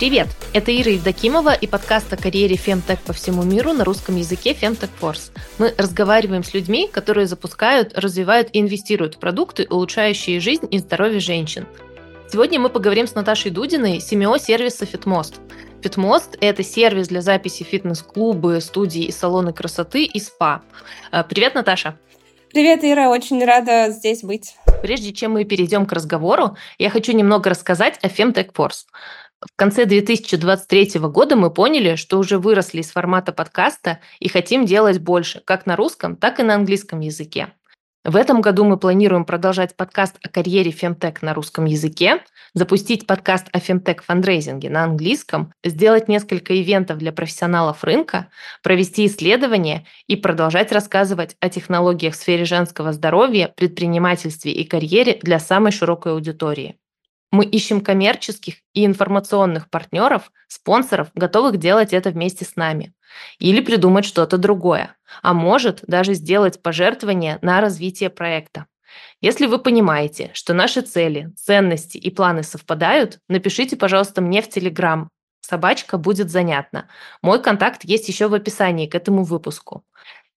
Привет! Это Ира Евдокимова и подкаст о карьере Femtech по всему миру на русском языке Femtech Force. Мы разговариваем с людьми, которые запускают, развивают и инвестируют в продукты, улучшающие жизнь и здоровье женщин. Сегодня мы поговорим с Наташей Дудиной, CMO сервиса FitMost. FitMost – это сервис для записи фитнес-клубы, студии и салоны красоты и спа. Э, привет, Наташа! Привет, Ира, очень рада здесь быть. Прежде чем мы перейдем к разговору, я хочу немного рассказать о Femtech Force. В конце 2023 года мы поняли, что уже выросли из формата подкаста и хотим делать больше, как на русском, так и на английском языке. В этом году мы планируем продолжать подкаст о карьере Фемтек на русском языке, запустить подкаст о Фемтек фандрейзинге на английском, сделать несколько ивентов для профессионалов рынка, провести исследования и продолжать рассказывать о технологиях в сфере женского здоровья, предпринимательстве и карьере для самой широкой аудитории. Мы ищем коммерческих и информационных партнеров, спонсоров, готовых делать это вместе с нами. Или придумать что-то другое. А может, даже сделать пожертвование на развитие проекта. Если вы понимаете, что наши цели, ценности и планы совпадают, напишите, пожалуйста, мне в Телеграм. Собачка будет занятно. Мой контакт есть еще в описании к этому выпуску.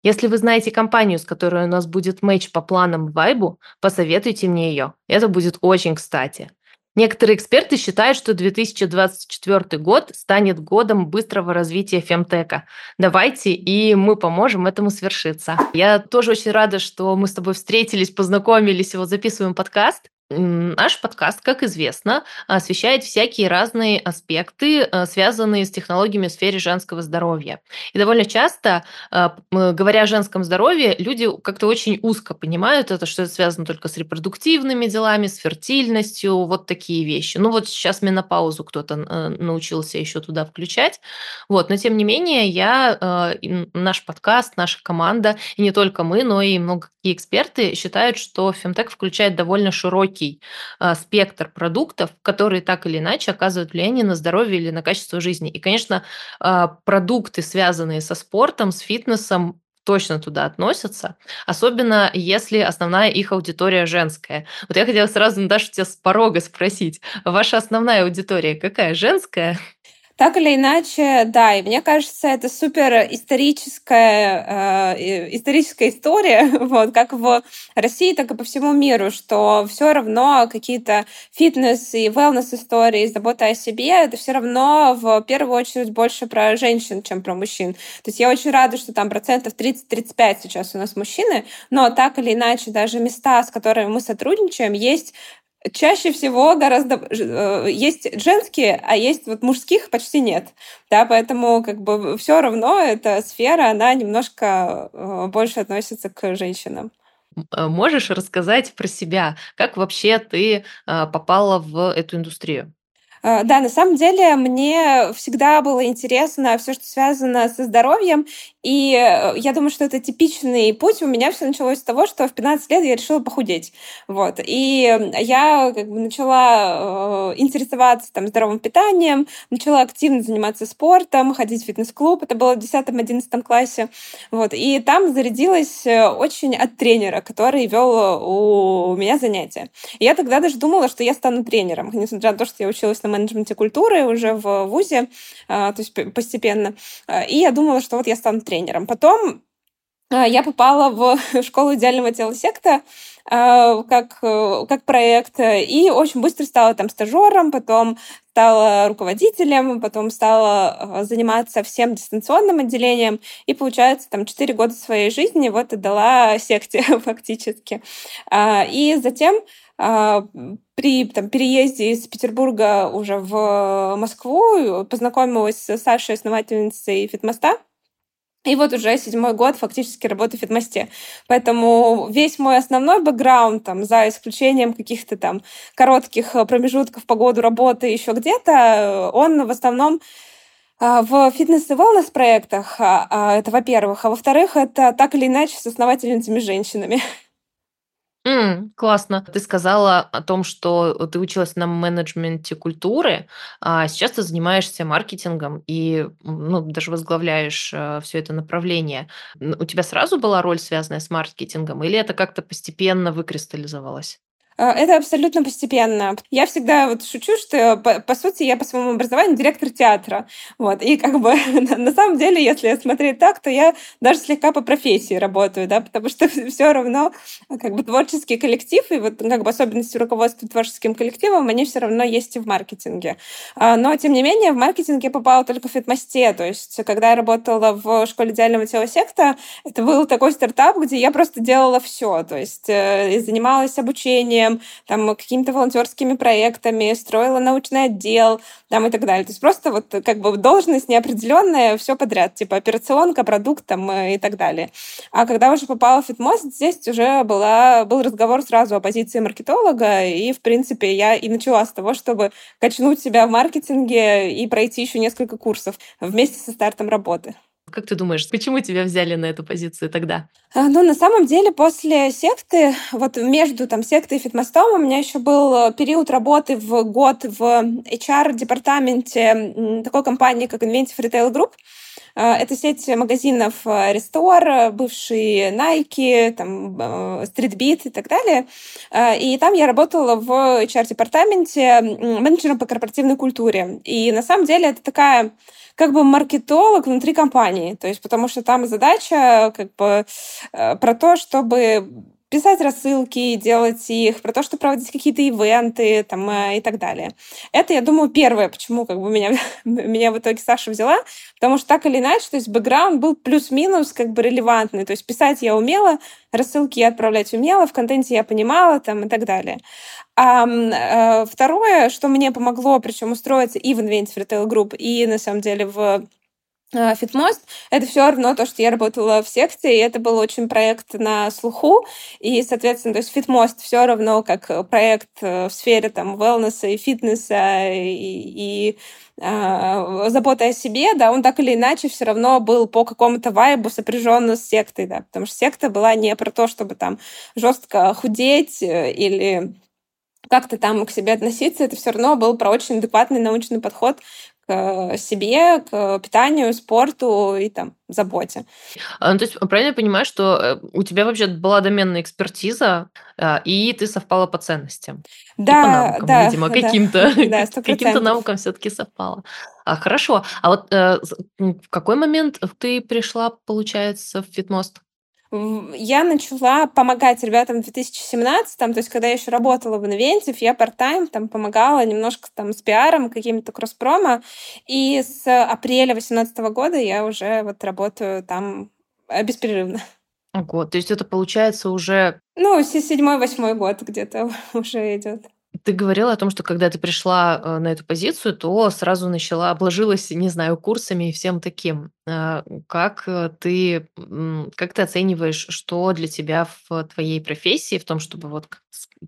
Если вы знаете компанию, с которой у нас будет матч по планам Вайбу, посоветуйте мне ее. Это будет очень кстати. Некоторые эксперты считают, что 2024 год станет годом быстрого развития фемтека. Давайте, и мы поможем этому свершиться. Я тоже очень рада, что мы с тобой встретились, познакомились, и вот записываем подкаст. Наш подкаст, как известно, освещает всякие разные аспекты, э, связанные с технологиями в сфере женского здоровья. И довольно часто, э, говоря о женском здоровье, люди как-то очень узко понимают это, что это связано только с репродуктивными делами, с фертильностью, вот такие вещи. Ну вот сейчас менопаузу кто-то э, научился еще туда включать. Вот. Но тем не менее, я, наш подкаст, наша команда, и не только мы, но и много эксперты считают, что Фемтек включает довольно широкий широкий а, спектр продуктов, которые так или иначе оказывают влияние на здоровье или на качество жизни. И, конечно, а, продукты, связанные со спортом, с фитнесом, точно туда относятся, особенно если основная их аудитория женская. Вот я хотела сразу, Наташа, тебя с порога спросить, ваша основная аудитория какая, женская? Так или иначе, да, и мне кажется, это супер историческая, э, историческая история, вот, как в России, так и по всему миру, что все равно какие-то фитнес и wellness истории, забота о себе, это все равно в первую очередь больше про женщин, чем про мужчин. То есть я очень рада, что там процентов 30-35 сейчас у нас мужчины, но так или иначе даже места, с которыми мы сотрудничаем, есть чаще всего гораздо э, есть женские, а есть вот мужских почти нет. Да, поэтому как бы все равно эта сфера, она немножко э, больше относится к женщинам. Э, можешь рассказать про себя? Как вообще ты попала в эту индустрию? А, да, на самом деле мне всегда было интересно все, что связано со здоровьем, и э, я думаю, что это типичный путь. У меня все началось с того, что в 15 лет я решила похудеть. Вот. И я как бы начала э, интересоваться там, здоровым питанием, начала активно заниматься спортом, ходить в фитнес-клуб. Это было в 10-11 классе. Вот. И там зарядилась э, очень от тренера, который вел у меня занятия. И я тогда даже думала, что я стану тренером, несмотря на то, что я училась на менеджменте культуры уже в ВУЗе, то есть постепенно. И я думала, что вот я стану тренером. Потом а, я попала в школу идеального тела секта как, как проект, и очень быстро стала там стажером, потом стала руководителем, потом стала заниматься всем дистанционным отделением, и, получается, там 4 года своей жизни вот отдала секте фактически. И затем а, при там, переезде из Петербурга уже в Москву познакомилась с Сашей, основательницей Фитмоста. И вот уже седьмой год фактически работаю в Фитмосте. Поэтому весь мой основной бэкграунд, там, за исключением каких-то там коротких промежутков по году работы еще где-то, он в основном а, в фитнес и wellness проектах, а, это во-первых. А во-вторых, это так или иначе с основательницами женщинами. М, классно. Ты сказала о том, что ты училась на менеджменте культуры, а сейчас ты занимаешься маркетингом и, ну, даже возглавляешь э, все это направление. У тебя сразу была роль, связанная с маркетингом, или это как-то постепенно выкристаллизовалось? Э, это абсолютно постепенно. Я всегда вот шучу, что, по, по сути, я по своему образованию директор театра. Вот. И как бы на самом деле, если смотреть так, то я даже слегка по профессии работаю, да, потому что все равно как бы творческий коллектив и вот как бы особенности руководства творческим коллективом, они все равно есть и в маркетинге. А, но, тем не менее, в маркетинг я попала только в Фитмосте. То есть, когда я работала в школе идеального тела Sekta, это был такой стартап, где я просто делала все. То есть, э, занималась обучением, образованием, там, какими-то волонтерскими проектами, строила научный отдел, там, и так далее. То есть просто вот как бы должность неопределенная, все подряд, типа операционка, продукт там, э, и так далее. А когда уже попала в Фитмост, здесь уже была, был разговор сразу о позиции маркетолога, и, в принципе, я и начала с того, чтобы качнуть себя в маркетинге и пройти еще несколько курсов вместе со стартом работы. Как ты думаешь, почему тебя взяли на эту позицию тогда? А, ну, на самом деле, после секты, вот между там сектой и фитмостом у меня еще был э, период работы в год в HR-департаменте такой компании, как Inventive Retail Group. А, это сеть магазинов Restore, бывший Nike, там, Streetbeat и так далее. А, и там я работала в HR-департаменте менеджером по корпоративной культуре. И на самом деле это такая как бы маркетолог внутри компании. То есть потому что там задача как бы про то, чтобы писать рассылки, делать их, про то, что проводить какие-то ивенты там, э, и так далее. Это, я думаю, первое, почему как бы меня, меня в итоге Саша взяла, потому что так или иначе, то есть бэкграунд был плюс-минус как бы релевантный. То есть писать я умела, рассылки я отправлять умела, в контенте я понимала там, и так далее. А второе, что мне помогло, причем устроиться и в Inventive Retail Group, и на самом деле в Фитмост — это все равно то, что я работала в секте, и это был очень проект на слуху, и, соответственно, то есть Фитмост все равно как проект э, в сфере там wellness и фитнеса и, и э, заботы о себе, да, он так или иначе все равно был по какому-то вайбу сопряжен с сектой, да, потому что секта была не про то, чтобы там жестко худеть э, или как-то там к себе относиться, это все равно был про очень адекватный научный подход к себе, к питанию, спорту и там заботе. А, ну, то есть правильно я понимаю, что э, у тебя вообще была доменная экспертиза, а, и ты совпала по ценностям? Да, и по навыкам, да, видимо, каким-то. Да, каким-то навыкам все-таки совпала. А, хорошо. А вот э, в какой момент ты пришла, получается, в Фитмост? Я начала помогать ребятам в 2017, там, то есть когда я еще работала в Inventive, я part-time там помогала немножко там с пиаром, какими-то кросс-промо, и с апреля 2018 года я уже вот работаю там беспрерывно. Ого, то есть это получается уже... Ну, седьмой-восьмой год где-то уже идет. Ты говорила о том, что когда ты пришла э, на эту позицию, то сразу начала, обложилась, не знаю, курсами и всем таким. А, как э, ты, как ты оцениваешь, что для тебя в твоей профессии, в том, чтобы вот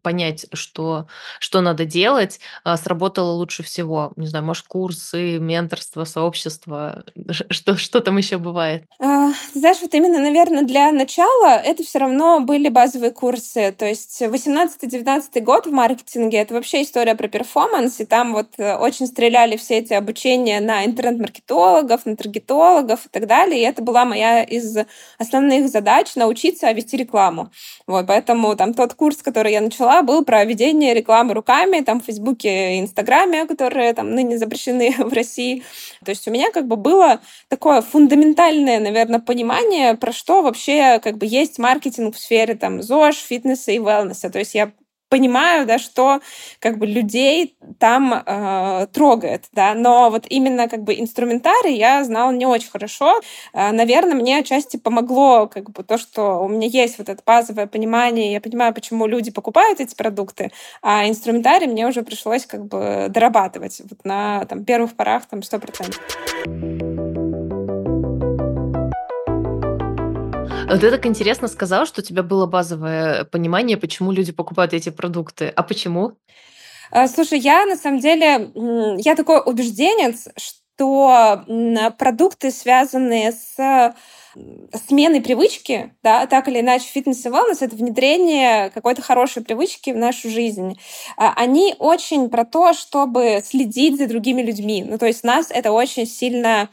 понять, что, что надо делать, а, сработало лучше всего? Не знаю, может, курсы, менторство, сообщество, что, что там еще бывает? А, знаешь, вот именно, наверное, для начала это все равно были базовые курсы. То есть 18-19 год в маркетинге — это вообще история про перформанс, и там вот э, очень стреляли все эти обучения на интернет-маркетологов, на таргетологов, маркетологов и так далее. И это была моя из основных задач научиться вести рекламу. Вот, поэтому там тот курс, который я начала, был про ведение рекламы руками, там в Фейсбуке и Инстаграме, которые там ныне запрещены в России. То есть у меня как бы было такое фундаментальное, наверное, понимание, про что вообще как бы есть маркетинг в сфере там ЗОЖ, фитнеса и велнеса. То есть я понимаю, да, что как бы людей там э, трогает, да, но вот именно как бы инструментарий я знала не очень хорошо. Э, наверное, мне отчасти помогло как бы то, что у меня есть вот это базовое понимание, я понимаю, почему люди покупают эти продукты, а инструментарий мне уже пришлось как бы дорабатывать вот на там первых порах там 100%. А ты так интересно сказал, что у тебя было базовое понимание, почему люди покупают эти продукты. А почему? А, слушай, я на самом деле, я такой убежденец, что продукты, связанные с сменой привычки, да, так или иначе, фитнес и wellness — это внедрение какой-то хорошей привычки в нашу жизнь. А, они очень про то, чтобы следить за другими людьми. Ну, то есть нас это очень сильно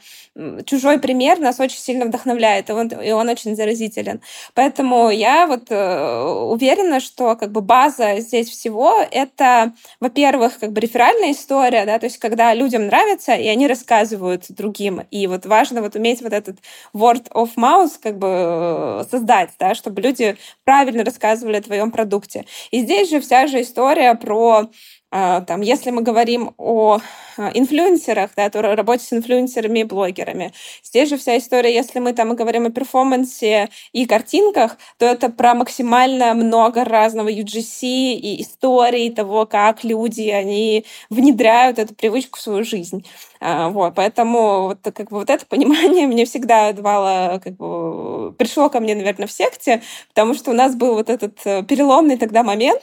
чужой пример нас очень сильно вдохновляет, и он, и он очень заразителен. Поэтому я вот э, уверена, что как бы база здесь всего — это, во-первых, как бы реферальная история, да, то есть когда людям нравится, и они рассказывают другим. И вот важно вот уметь вот этот word of mouth как бы э, создать, да, чтобы люди правильно рассказывали о твоем продукте. И здесь же вся же история про там, если мы говорим о а, инфлюенсерах, да, то работе с инфлюенсерами и блогерами. Здесь же вся история, если мы там говорим о перформансе и картинках, то это про максимально много разного UGC и истории того, как люди, они внедряют эту привычку в свою жизнь. А, вот, поэтому вот, как бы, вот это понимание мне всегда давало, как бы, пришло ко мне, наверное, в секте, потому что у нас был вот этот э, переломный тогда момент,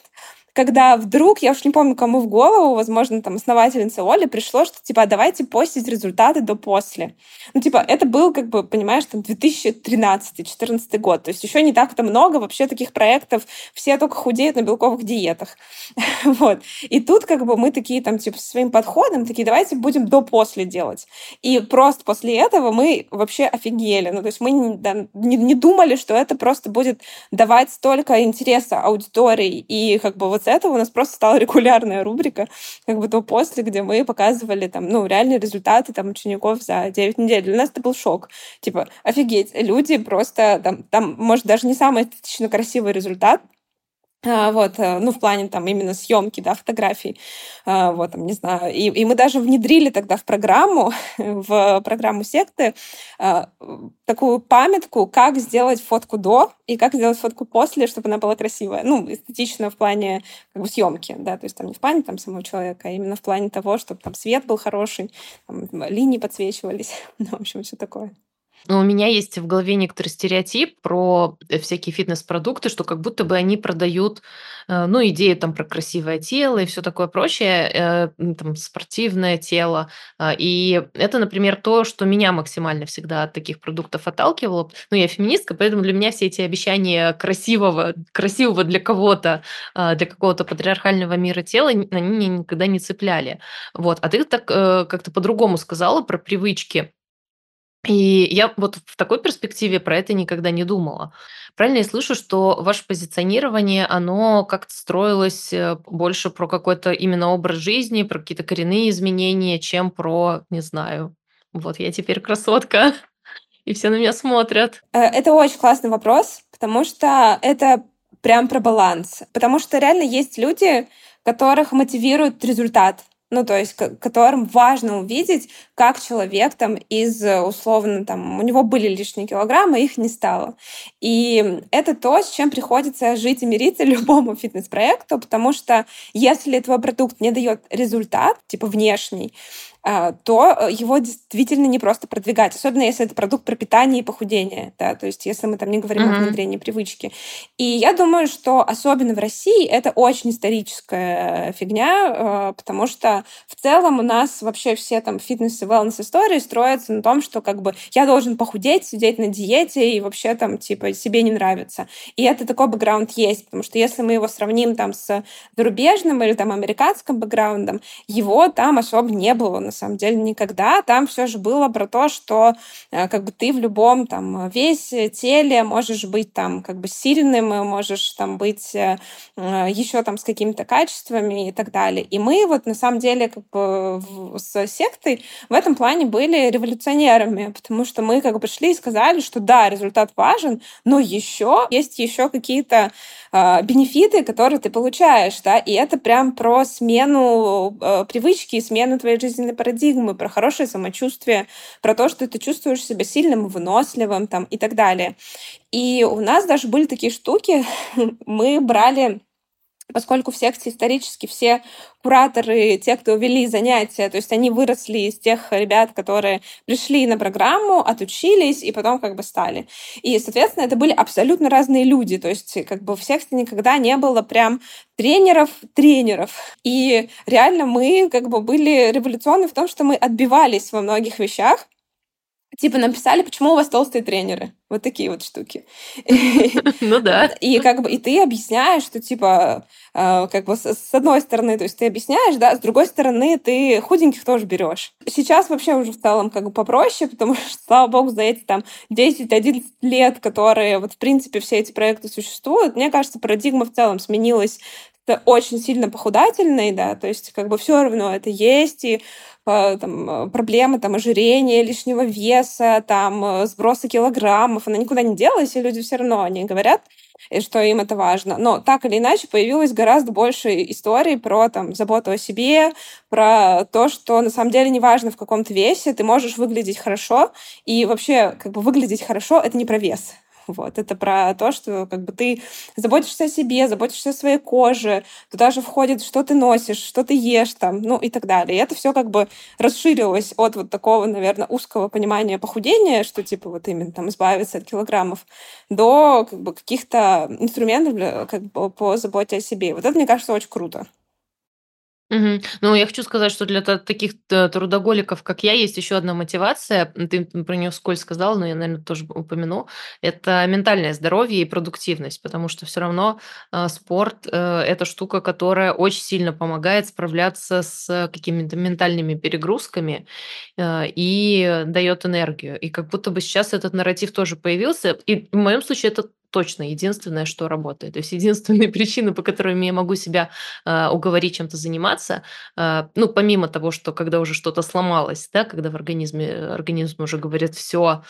когда вдруг, я уж не помню, кому в голову, возможно, там, основательница Оли, пришло, что, типа, давайте постить результаты до-после. Ну, типа, это был, как бы, понимаешь, там, 2013-2014 год. То есть еще не так-то много вообще таких проектов. Все только худеют на белковых диетах. вот. И тут, как бы, мы такие, там, типа, своим подходом, такие, давайте будем до-после делать. И просто после этого мы вообще офигели. Ну, то есть мы не, да, не, не думали, что это просто будет давать столько интереса аудитории и, как бы, вот вот с этого у нас просто стала регулярная рубрика, как бы то после, где мы показывали там, ну, реальные результаты там учеников за 9 недель. Для нас это был шок. Типа, офигеть, люди просто там, там может, даже не самый эстетично красивый результат, вот, э, ну, в плане там именно съемки, да, фотографий, а, вот, там, не знаю, и, и мы даже внедрили тогда в программу, в программу секты а, такую памятку, как сделать фотку до и как сделать фотку после, чтобы она была красивая, ну, эстетично в плане как бы съемки, да, то есть там не в плане там самого человека, а именно в плане того, чтобы там свет был хороший, там, линии подсвечивались, ну, в общем, все такое. Но у меня есть в голове некоторый стереотип про э, всякие фитнес-продукты, что как будто бы они продают, э, ну, идею там про красивое тело и все такое прочее, э, там, спортивное тело. А, и это, например, то, что меня максимально всегда от таких продуктов отталкивало. Ну, я феминистка, поэтому для меня все эти обещания красивого, красивого для кого-то, а, для какого-то патриархального мира тела, они меня никогда не цепляли. Вот. А ты так как-то по-другому сказала про привычки. И я вот в такой перспективе про это никогда не думала. Правильно я слышу, что ваше позиционирование, оно как-то строилось э, больше про какой-то именно образ жизни, про какие-то коренные изменения, чем про, не знаю, вот я теперь красотка, и все на меня смотрят. Э, это очень классный вопрос, потому что это прям про баланс. Потому что реально есть люди, которых мотивирует результат ну, то есть которым важно увидеть, как человек там из, условно, там, у него были лишние килограммы, их не стало. И это то, с чем приходится жить и мириться любому фитнес-проекту, потому что если твой продукт не дает результат, типа внешний, то э, его действительно не просто продвигать, особенно если это продукт про питание и похудение, да, то есть если мы там не говорим mm-hmm. о внедрении привычки. И я думаю, что особенно в России это очень историческая фигня, э, потому что в целом у нас вообще все там фитнес и wellness истории строятся на том, что как бы я должен похудеть, сидеть на диете и вообще там типа себе не нравится. И это такой бэкграунд есть, потому что если мы его сравним там с зарубежным или там американским бэкграундом, его там особо не было на самом деле никогда. Там все же было про то, что э, как бы ты в любом там весе, теле можешь быть там как бы сильным, можешь там быть э, э, еще там с какими-то качествами и так далее. И мы вот на самом деле как бы с сектой в этом плане были революционерами, потому что мы как бы пришли и сказали, что да, результат важен, но еще есть еще какие-то э, бенефиты, которые ты получаешь, да, и это прям про смену э, привычки смену твоей жизненной парадигмы, про хорошее самочувствие, про то, что ты чувствуешь себя сильным, выносливым там, и так далее. И у нас даже были такие штуки, мы брали поскольку в секте исторически все кураторы, те, кто вели занятия, то есть они выросли из тех ребят, которые пришли на программу, отучились и потом как бы стали. И, соответственно, это были абсолютно разные люди, то есть как бы в секте никогда не было прям тренеров-тренеров. И реально мы как бы были революционны в том, что мы отбивались во многих вещах, Типа написали, почему у вас толстые тренеры. Вот такие вот штуки. Ну да. И как бы и ты объясняешь, что типа э, как бы с одной стороны, то есть ты объясняешь, да, с другой стороны ты худеньких тоже берешь. Сейчас вообще уже в целом как бы попроще, потому что, слава богу, за эти там 10-11 лет, которые вот в принципе все эти проекты существуют, мне кажется, парадигма в целом сменилась очень сильно похудательной, да, то есть как бы все равно это есть, и там, проблемы там, ожирения, лишнего веса, там, э, сброса килограммов, она никуда не делась, и люди все равно они говорят, что им это важно. Но так или иначе появилось гораздо больше историй про там, заботу о себе, про то, что на самом деле неважно в каком-то весе, ты можешь выглядеть хорошо, и вообще как бы выглядеть хорошо — это не про вес. Вот. Это про то, что как бы ты заботишься о себе, заботишься о своей коже. Туда же входит, что ты носишь, что ты ешь там, ну и так далее. И это все как бы расширилось от вот такого, наверное, узкого понимания похудения, что типа вот именно там избавиться от килограммов, до как бы каких-то инструментов для, как бы, по заботе о себе. Вот это, мне кажется, очень круто. Мгм. Ну, я хочу сказать, что для та таких т трудоголиков, как я, есть еще одна мотивация. Ты про нее вскользь сказала, но я, наверное, тоже упомяну. Это ментальное здоровье и продуктивность, потому что все равно, а, спорт, э, это штука, которая очень сильно помогает справляться с какими-то ментальными перегрузками, э, и дает энергию. И как будто бы сейчас этот нарратив тоже появился. И в моем случае это точно единственное, что работает. То есть единственные причины, по которым я могу себя э, уговорить чем-то заниматься, э, ну, помимо того, что когда уже что-то сломалось, да, когда в организме организм уже говорит, все,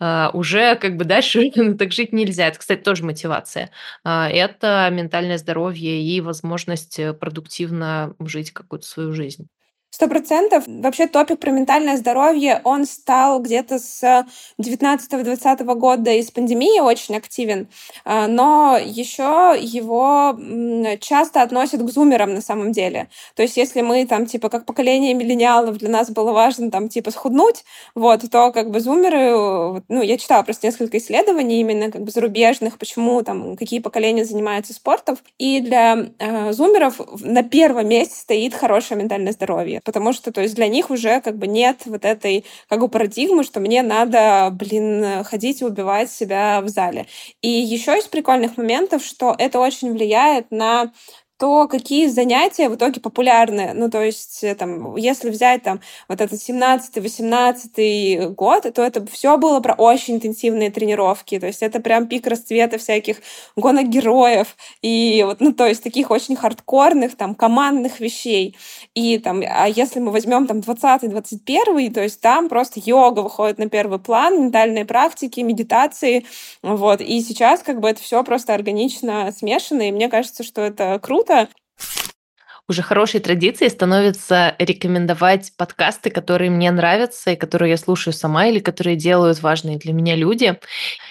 э, уже как бы дальше так жить нельзя. Это, кстати, тоже мотивация. Э, это ментальное здоровье и возможность продуктивно жить какую-то свою жизнь. Сто процентов. Вообще топик про ментальное здоровье, он стал где-то с 19-20 года из пандемии очень активен, а, но еще его часто относят к зумерам на самом деле. То есть если мы там типа как поколение миллениалов для нас было важно там типа схуднуть, вот, то как бы зумеры, ну, я читала просто несколько исследований именно как бы зарубежных, почему там, какие поколения занимаются спортом, и для э, зумеров на первом месте стоит хорошее ментальное здоровье потому что, то есть для них уже как бы нет вот этой как бы парадигмы, что мне надо, блин, ходить и убивать себя в зале. И еще из прикольных моментов, что это очень влияет на то какие занятия в итоге популярны. Ну, то есть, э, там, если взять там вот этот 17-18 год, то это все было про очень интенсивные тренировки. То есть это прям пик расцвета всяких гонок героев и вот, ну, то есть таких очень хардкорных, там, командных вещей. И там, а если мы возьмем там 20-21, то есть там просто йога выходит на первый план, ментальные практики, медитации, вот. И сейчас как бы это все просто органично смешано, и мне кажется, что это круто, круто. Уже хорошей традицией становится рекомендовать подкасты, которые мне нравятся и которые я слушаю сама или которые делают важные для меня люди.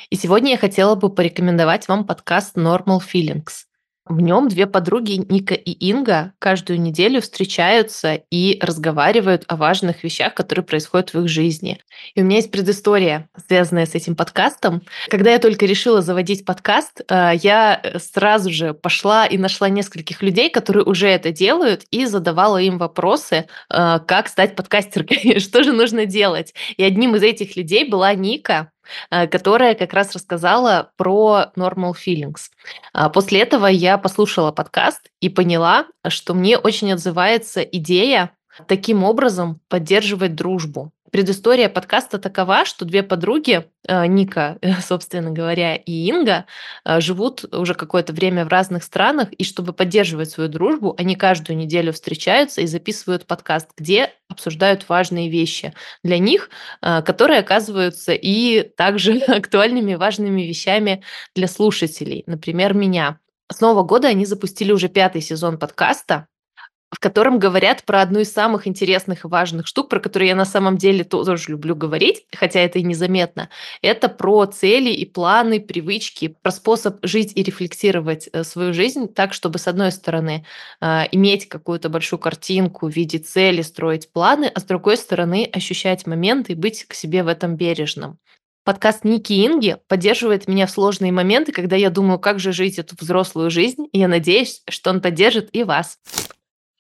И сегодня я хотела бы порекомендовать вам подкаст Normal Feelings. В нем две подруги, Ника и Инга, каждую неделю встречаются и разговаривают о важных вещах, которые происходят в их жизни. И у меня есть предыстория, связанная с этим подкастом. Когда я только решила заводить подкаст, э, я сразу же пошла и нашла нескольких людей, которые уже это делают, и задавала им вопросы, э, как стать подкастеркой, что же нужно делать. И одним из этих людей была Ника, Э, которая как раз рассказала про normal feelings. А, после этого я послушала подкаст и поняла, что мне очень отзывается идея таким образом поддерживать дружбу. Предыстория подкаста такова, что две подруги, э, Ника, собственно говоря, и Инга, э, живут уже какое-то время в разных странах, и чтобы поддерживать свою дружбу, они каждую неделю встречаются и записывают подкаст, где обсуждают важные вещи для них, э, которые оказываются и также актуальными важными вещами для слушателей, например, меня. С Нового года они запустили уже пятый сезон подкаста, в котором говорят про одну из самых интересных и важных штук, про которые я на самом деле тоже люблю говорить, хотя это и незаметно. Это про цели и планы, привычки, про способ жить и рефлексировать э, свою жизнь так, чтобы, с одной стороны, э, иметь какую-то большую картинку, видеть цели, строить планы, а с другой стороны, ощущать моменты и быть к себе в этом бережным. Подкаст Ники Инги поддерживает меня в сложные моменты, когда я думаю, как же жить эту взрослую жизнь, и я надеюсь, что он поддержит и вас.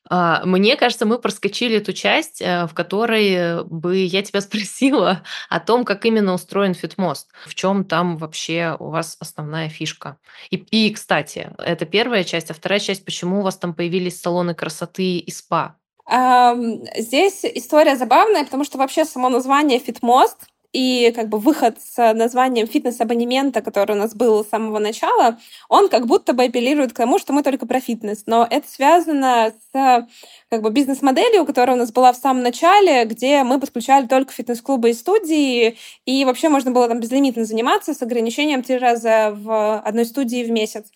А, мне кажется, мы проскочили ту часть, э, в которой бы я тебя спросила о том, как именно устроен Фитмост, в чем там вообще у вас основная фишка. И, и, кстати, это первая часть, а вторая часть, почему у вас там появились салоны красоты и спа? Здесь история забавная, потому что вообще само название Фитмост и как бы выход с названием фитнес-абонемента, который у нас был с самого начала, он как будто бы апеллирует к тому, что мы только про фитнес. Но это связано с как бы бизнес-моделью, которая у нас была в самом начале, где мы подключали только фитнес-клубы и студии, и вообще можно было там безлимитно заниматься с ограничением три раза в одной студии в месяц.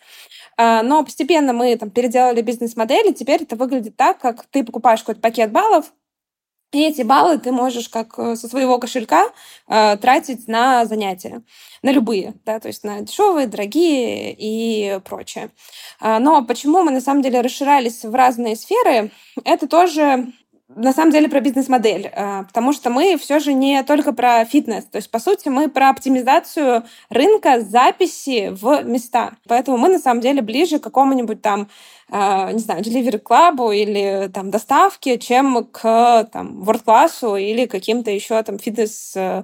А, но постепенно мы там переделали бизнес-модель, и теперь это выглядит так, как ты покупаешь какой-то пакет баллов, и эти баллы ты можешь как э, со своего кошелька э, тратить на занятия, на любые, да, то есть на дешевые, дорогие и прочее. А, но почему мы на самом деле расширялись в разные сферы, это тоже на самом деле про бизнес-модель, э, потому что мы все же не только про фитнес, то есть, по сути, мы про оптимизацию рынка записи в места. Поэтому мы, на самом деле, ближе к какому-нибудь там а, не знаю, Delivery Club или там доставки, чем к там World Class или каким-то еще там фитнес э,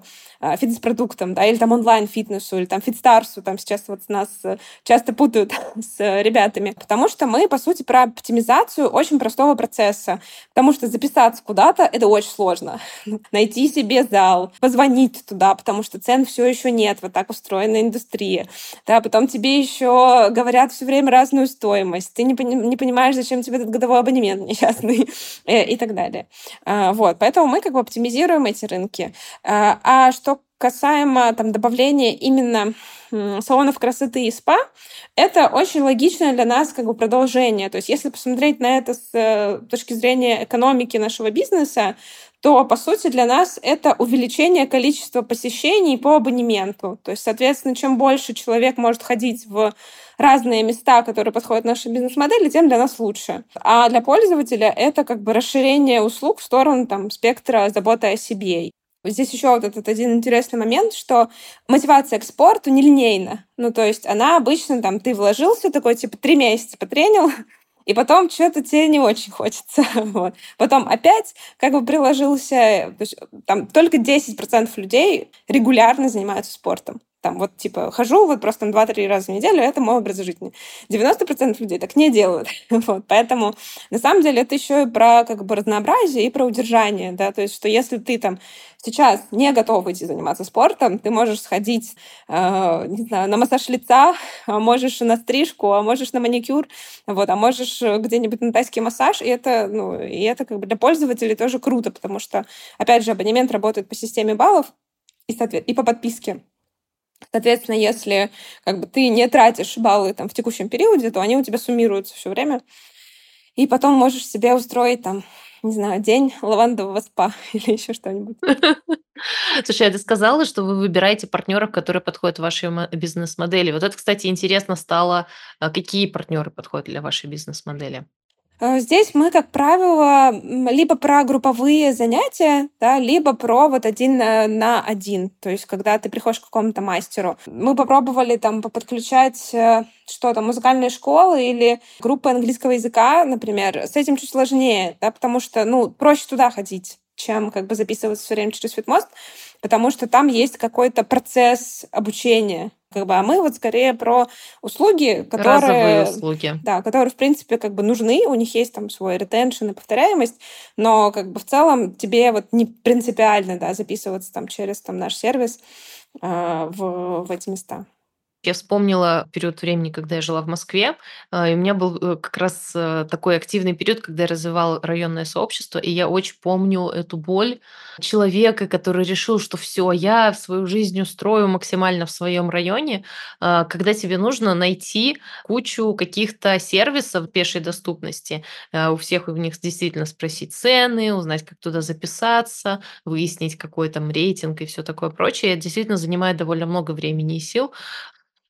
фитнес-продуктам, да, или там онлайн-фитнесу, или там фитстарсу, там сейчас вот нас э, часто путают с ребятами, потому что мы, по сути, про оптимизацию очень простого процесса, потому что записаться куда-то — это очень сложно. Найти себе зал, позвонить туда, потому что цен все еще нет, вот так устроена индустрия. Да, потом тебе еще говорят все время разную стоимость, ты не, не понимаешь, зачем тебе этот годовой абонемент несчастный и так далее. А, вот, поэтому мы как бы оптимизируем эти рынки. А, а что касаемо там, добавления именно салонов красоты и спа, это очень логичное для нас как бы продолжение. То есть если посмотреть на это с э, точки зрения экономики нашего бизнеса, то, по сути, для нас это увеличение количества посещений по абонементу. То есть, соответственно, чем больше человек может ходить в разные места, которые подходят нашей бизнес-модели, тем для нас лучше. А для пользователя это как бы расширение услуг в сторону там, спектра заботы о себе. Здесь еще вот этот один интересный момент, что мотивация к спорту нелинейна. Ну, то есть она обычно, там, ты вложился такой, типа, три месяца потренил, и потом что-то тебе не очень хочется. Вот. Потом опять как бы приложился... То есть, там только 10% людей регулярно занимаются спортом там вот типа хожу вот просто там 2-3 раза в неделю, это мой образ жизни. 90% людей так не делают. вот, поэтому на самом деле это еще и про как бы разнообразие и про удержание, да, то есть что если ты там сейчас не готов идти заниматься спортом, ты можешь сходить, э, не знаю, на массаж лица, а можешь на стрижку, а можешь на маникюр, вот, а можешь где-нибудь на тайский массаж, и это, ну, и это как бы для пользователей тоже круто, потому что, опять же, абонемент работает по системе баллов и, соответ... и по подписке. Соответственно, если как бы, ты не тратишь баллы там, в текущем периоде, то они у тебя суммируются все время. И потом можешь себе устроить там не знаю, день лавандового спа или еще что-нибудь. Слушай, а ты сказала, что вы выбираете партнеров, которые подходят вашей бизнес-модели. Вот это, кстати, интересно стало. А какие партнеры подходят для вашей бизнес-модели? Э, здесь мы, как правило, либо про групповые занятия, да, либо про вот один на один. То есть, когда ты приходишь к какому-то мастеру. Мы попробовали там подключать э, что то музыкальные школы или группы английского языка, например. С этим чуть сложнее, да, потому что, ну, проще туда ходить чем как бы записываться все время через Фитмост, потому что там есть какой-то процесс обучения. Как бы, а мы вот скорее про услуги, которые... Разовые услуги. Да, которые, в принципе, как бы нужны, у них есть там свой ретеншн и повторяемость, но как бы в целом тебе вот не принципиально, да, записываться там через там наш сервис э, в, в эти места. Я вспомнила период времени, когда я жила в Москве, а, и у меня был э, как раз э, такой активный период, когда я развивала районное сообщество, и я очень помню эту боль человека, который решил, что все, я свою жизнь устрою максимально в своем районе, когда тебе нужно найти кучу каких-то сервисов пешей доступности. У всех у них действительно спросить цены, узнать, как туда записаться, выяснить какой там рейтинг и все такое прочее. Это действительно занимает довольно много времени и сил.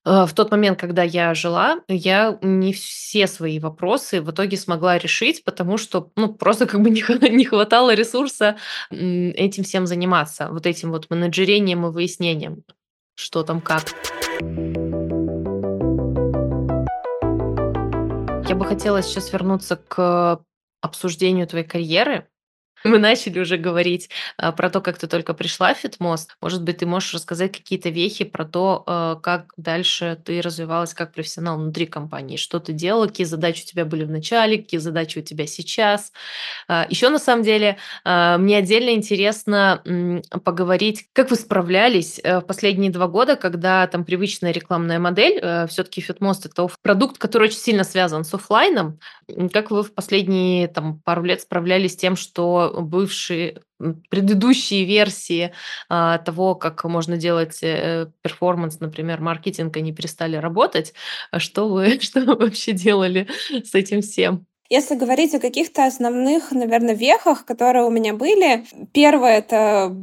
Э, в тот момент, когда я жила, я не все свои вопросы в итоге смогла решить, потому что, ну, просто как бы не, хватало ресурса этим всем заниматься, вот этим вот менеджерением и выяснением, что там как. Я бы хотела сейчас вернуться к обсуждению твоей карьеры. Мы начали уже говорить а, про то, как ты только пришла в Фитмост. Может быть, ты можешь рассказать какие-то вехи про то, а, как дальше ты развивалась как профессионал внутри компании, что ты делала, какие задачи у тебя были в начале, какие задачи у тебя сейчас. А, Еще на самом деле мне отдельно интересно поговорить, как вы справлялись э, в последние два года, когда там привычная рекламная модель, э, все-таки Фитмост это продукт, который очень сильно связан с офлайном. Как вы в последние там пару лет справлялись с тем, что бывшие предыдущие версии а, того, как можно делать э, перформанс, например, маркетинг, они перестали работать. А что вы, что вы вообще делали с этим всем? Если говорить о каких-то основных, наверное, вехах, которые у меня были, первое — это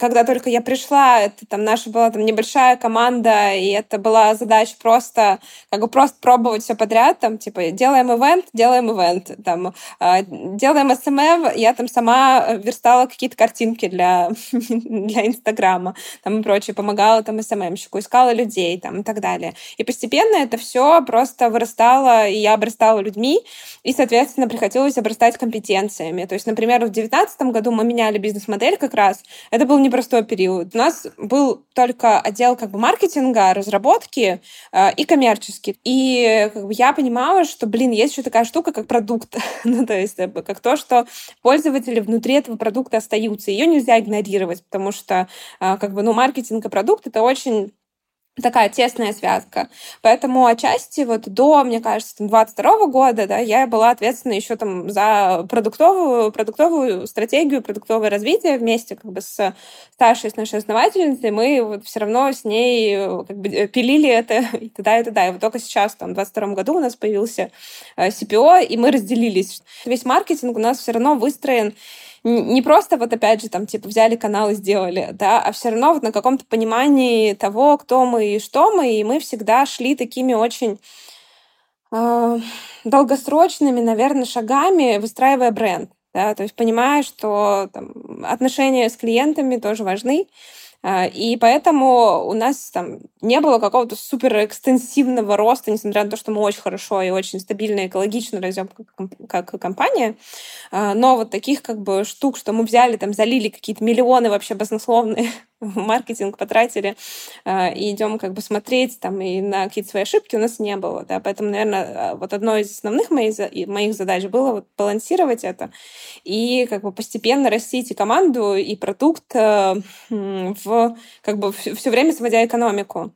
когда только я пришла, это там наша была там небольшая команда, и это была задача просто как бы просто пробовать все подряд, там типа делаем ивент, делаем ивент, там э, делаем SMM, я там сама верстала какие-то картинки для для Инстаграма, там и прочее, помогала там SMM щику, искала людей там и так далее. И постепенно это все просто вырастало, и я обрастала людьми, и, соответственно, приходилось обрастать компетенциями. То есть, например, в 2019 году мы меняли бизнес-модель как раз. Это был непростой период. У нас был только отдел как бы маркетинга, разработки э, и коммерческий. И как бы, я понимала, что, блин, есть еще такая штука, как продукт. ну, то есть как то, что пользователи внутри этого продукта остаются. Ее нельзя игнорировать, потому что э, как бы, ну, маркетинг и продукт — это очень такая тесная связка. Поэтому отчасти вот до, мне кажется, там, 22 года, да, я была ответственна еще там за продуктовую, продуктовую стратегию, продуктовое развитие вместе как бы с старшей, с нашей основательницей. Мы вот все равно с ней как бы пилили это и туда, и туда. И вот только сейчас, там, в 22 году у нас появился CPO, э, и мы разделились. Весь маркетинг у нас все равно выстроен не просто вот опять же там типа взяли канал и сделали, да, а все равно вот на каком-то понимании того, кто мы и что мы, и мы всегда шли такими очень э, долгосрочными, наверное, шагами, выстраивая бренд, да, то есть понимая, что там, отношения с клиентами тоже важны, а, и поэтому у нас там не было какого-то супер экстенсивного роста, несмотря на то, что мы очень хорошо и очень стабильно и экологично растем как, компания. А, но вот таких как бы штук, что мы взяли, там, залили какие-то миллионы вообще баснословные маркетинг потратили э, и идем как бы смотреть там и на какие-то свои ошибки у нас не было, да, поэтому, наверное, вот одной из основных моих, моих задач было вот балансировать это и как бы постепенно растить и команду, и продукт э, в как бы все время сводя экономику.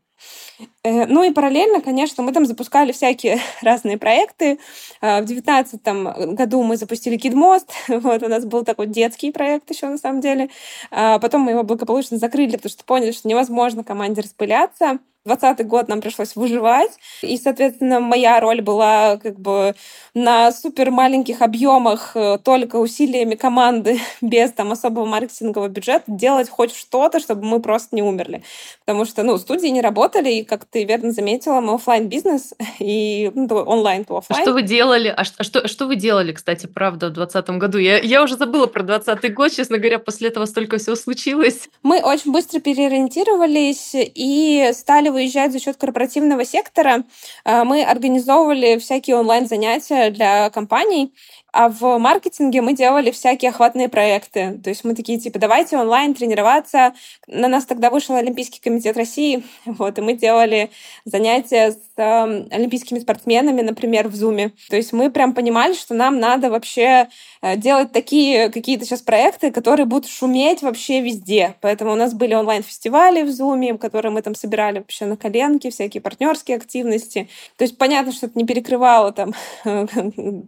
Э, ну и параллельно, конечно, мы там запускали всякие разные проекты. Э, в девятнадцатом году мы запустили Кидмост. Вот у нас был такой детский проект еще на самом деле. А потом мы его благополучно закрыли, потому что поняли, что невозможно команде распыляться. 20 год нам пришлось выживать, и, соответственно, моя роль была как бы на супер маленьких объемах, э, только усилиями команды, без там особого маркетингового бюджета, делать хоть что-то, чтобы мы просто не умерли. Потому что, ну, студии не работали, и, как ты верно заметила, мы офлайн бизнес и ну, онлайн то офлайн. А что вы делали? А что, что, что вы делали, кстати, правда, в 2020 году? Я, я уже забыла про 2020 год, честно говоря, после этого столько всего случилось. Мы очень быстро переориентировались и стали выезжать за счет корпоративного сектора. А, мы организовывали всякие онлайн-занятия для компаний, а в маркетинге мы делали всякие охватные проекты. То есть мы такие, типа, давайте онлайн тренироваться. На нас тогда вышел Олимпийский комитет России, вот, и мы делали занятия с э, олимпийскими спортсменами, например, в Зуме. То есть мы прям понимали, что нам надо вообще э, делать такие какие-то сейчас проекты, которые будут шуметь вообще везде. Поэтому у нас были онлайн-фестивали в Зуме, которые мы там собирали вообще на коленке, всякие партнерские активности. То есть понятно, что это не перекрывало там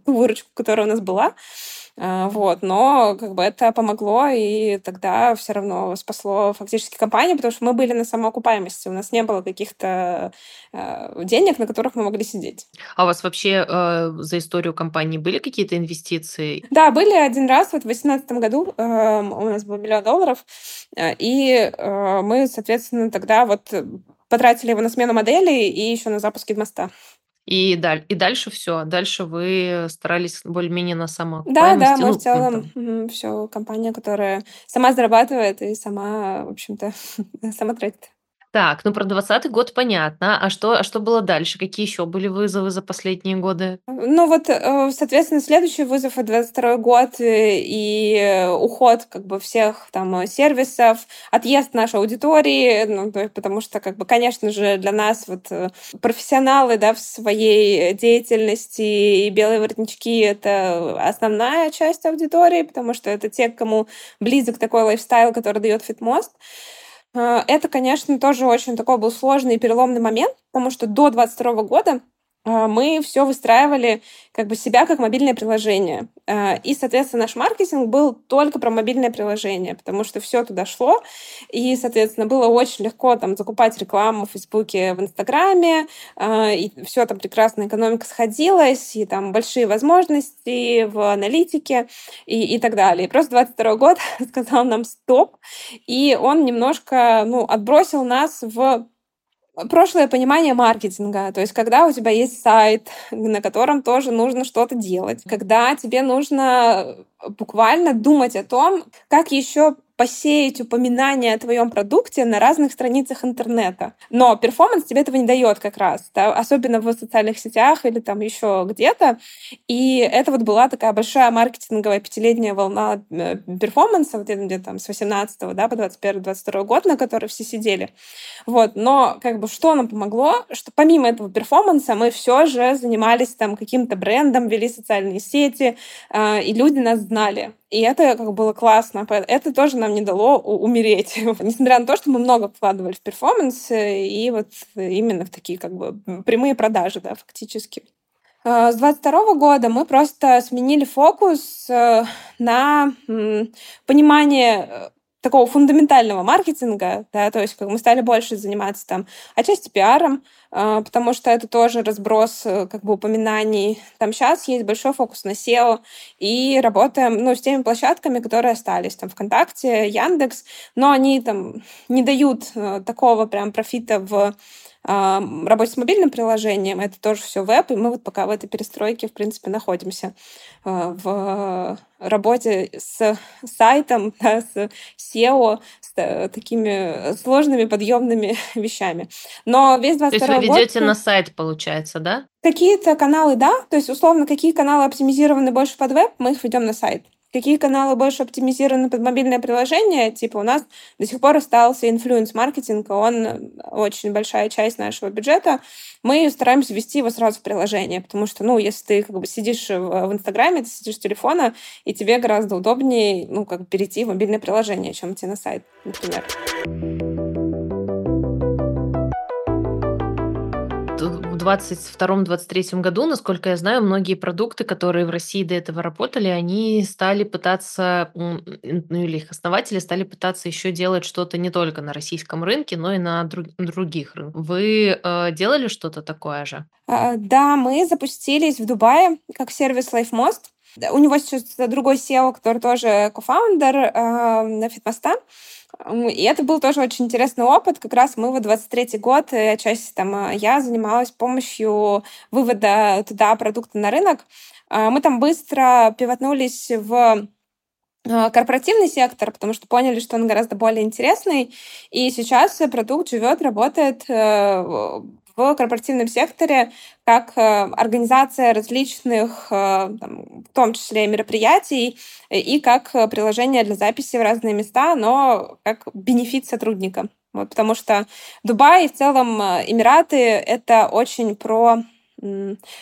выручку, которая у нас была. А, вот, но как бы это помогло, и тогда все равно спасло фактически компанию, потому что мы были на самоокупаемости, у нас не было каких-то э, денег, на которых мы могли сидеть. А у вас вообще э, за историю компании были какие-то инвестиции? Да, были один раз, вот в 2018 году э, у нас был миллион долларов, э, и э, мы, соответственно, тогда вот потратили его на смену модели и еще на запуск моста. И, даль, и дальше все. Дальше вы старались более-менее на Да, да, мы ну, в целом там. все компания, которая сама зарабатывает и сама, в общем-то, сама тратит. Так, ну про двадцатый год понятно. А что а что было дальше? Какие еще были вызовы за последние годы? Ну вот, э, соответственно, следующий вызов- это 22 год э, и уход как бы всех там э, сервисов, отъезд нашей аудитории, ну, потому что, как бы, конечно же, для нас вот профессионалы, да, в своей деятельности и белые воротнички- это основная часть аудитории, потому что это те, кому близок такой лайфстайл, который дает Фитмост. А, это, конечно, тоже очень такой был сложный и переломный момент, потому что до 22 года мы все выстраивали как бы себя как мобильное приложение. А, и, соответственно, наш маркетинг был только про мобильное приложение, потому что все туда шло. И, соответственно, было очень легко там закупать рекламу в Фейсбуке, в Инстаграме, а, и все там прекрасно экономика сходилась, и там большие возможности в аналитике и, и так далее. И просто 22 год сказал нам стоп, и он немножко ну, отбросил нас в прошлое понимание маркетинга, то есть когда у тебя есть сайт, на котором тоже нужно что-то делать, когда тебе нужно буквально думать о том, как еще посеять упоминания о твоем продукте на разных страницах интернета. Но перформанс тебе этого не дает как раз, да, особенно в социальных сетях или там еще где-то. И это вот была такая большая маркетинговая пятилетняя волна э, перформанса, вот где-то там с 18 да, по 21-22 год, на которой все сидели. Вот. Но как бы что нам помогло? Что помимо этого перформанса мы все же занимались там каким-то брендом, вели социальные сети, э, и люди нас знали. И это как было классно. Это тоже нам не дало умереть. Несмотря на то, что мы много вкладывали в перформанс, и вот именно в такие как бы прямые продажи, да, фактически. А, с 22 года мы просто сменили фокус э, на понимание э, такого фундаментального маркетинга, да, то есть как мы стали больше заниматься там отчасти пиаром, э, потому что это тоже разброс э, как бы упоминаний. Там сейчас есть большой фокус на SEO и работаем, ну, с теми площадками, которые остались, там ВКонтакте, Яндекс, но они там не дают э, такого прям профита в работе с мобильным приложением, это тоже все веб, и мы вот пока в этой перестройке, в принципе, находимся в работе с сайтом, да, с SEO, с э, такими сложными подъемными вещами. Но весь 22 То есть вы ведете год... на сайт, получается, да? Какие-то каналы, да. То есть, условно, какие каналы оптимизированы больше под веб, мы их ведем на сайт. Какие каналы больше оптимизированы под мобильное приложение? Типа у нас до сих пор остался инфлюенс-маркетинг, он очень большая часть нашего бюджета. Мы стараемся ввести его сразу в приложение, потому что, ну, если ты как бы сидишь в, Инстаграме, ты сидишь с телефона, и тебе гораздо удобнее, ну, как перейти в мобильное приложение, чем идти на сайт, например. В 2022-2023 году, насколько я знаю, многие продукты, которые в России до этого работали, они стали пытаться, ну или их основатели стали пытаться еще делать что-то не только на российском рынке, но и на друг, других рынках. Вы э, делали что-то такое же? А, да, мы запустились в Дубае как сервис LifeMost. У него сейчас другой SEO, который тоже кофаундер э, Фитмоста. И это был тоже очень интересный опыт. Как раз мы в 23 год, э, часть там э, я занималась помощью вывода туда продукта на рынок. А, мы там быстро пивотнулись в э, корпоративный сектор, потому что поняли, что он гораздо более интересный. И сейчас продукт живет, работает в корпоративном секторе как э, организация различных, э, там, в том числе мероприятий, и как приложение для записи в разные места, но как бенефит сотрудника. Вот, потому что Дубай и в целом э, Эмираты — это очень про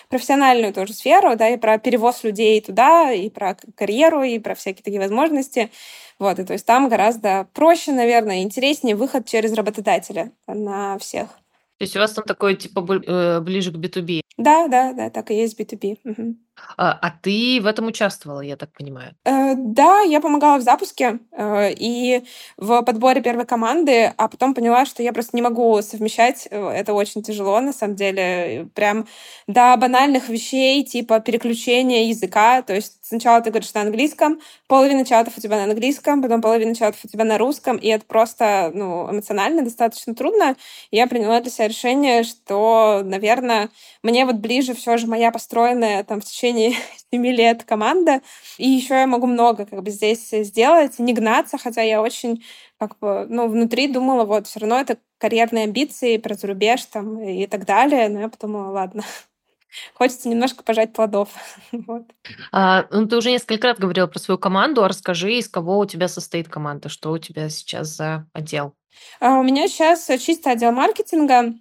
профессиональную тоже сферу, да, и про перевоз людей туда, и про карьеру, и про всякие такие возможности. Вот, и то есть там гораздо проще, наверное, интереснее выход через работодателя на всех. То есть у вас там такое типа э, ближе к B2B? Да, да, да, так и есть B2B. Угу. А, а ты в этом участвовала, я так понимаю? Э, да, я помогала в запуске э, и в подборе первой команды, а потом поняла, что я просто не могу совмещать. Э, это очень тяжело, на самом деле. Прям до банальных вещей, типа переключения языка. То есть сначала ты говоришь на английском, половина чатов у тебя на английском, потом половина чатов у тебя на русском, и это просто ну, эмоционально достаточно трудно. Я приняла для себя решение, что, наверное, мне вот ближе все же моя построенная там в течение течение семи лет команда. И еще я могу много как бы здесь сделать, не гнаться, хотя я очень как бы, ну, внутри думала, вот, все равно это карьерные амбиции про зарубеж там и так далее. Но я подумала, ладно, хочется немножко пожать плодов. вот. А, ну, ты уже несколько раз говорила про свою команду. А расскажи, из кого у тебя состоит команда? Что у тебя сейчас за отдел? А у меня сейчас чисто отдел маркетинга.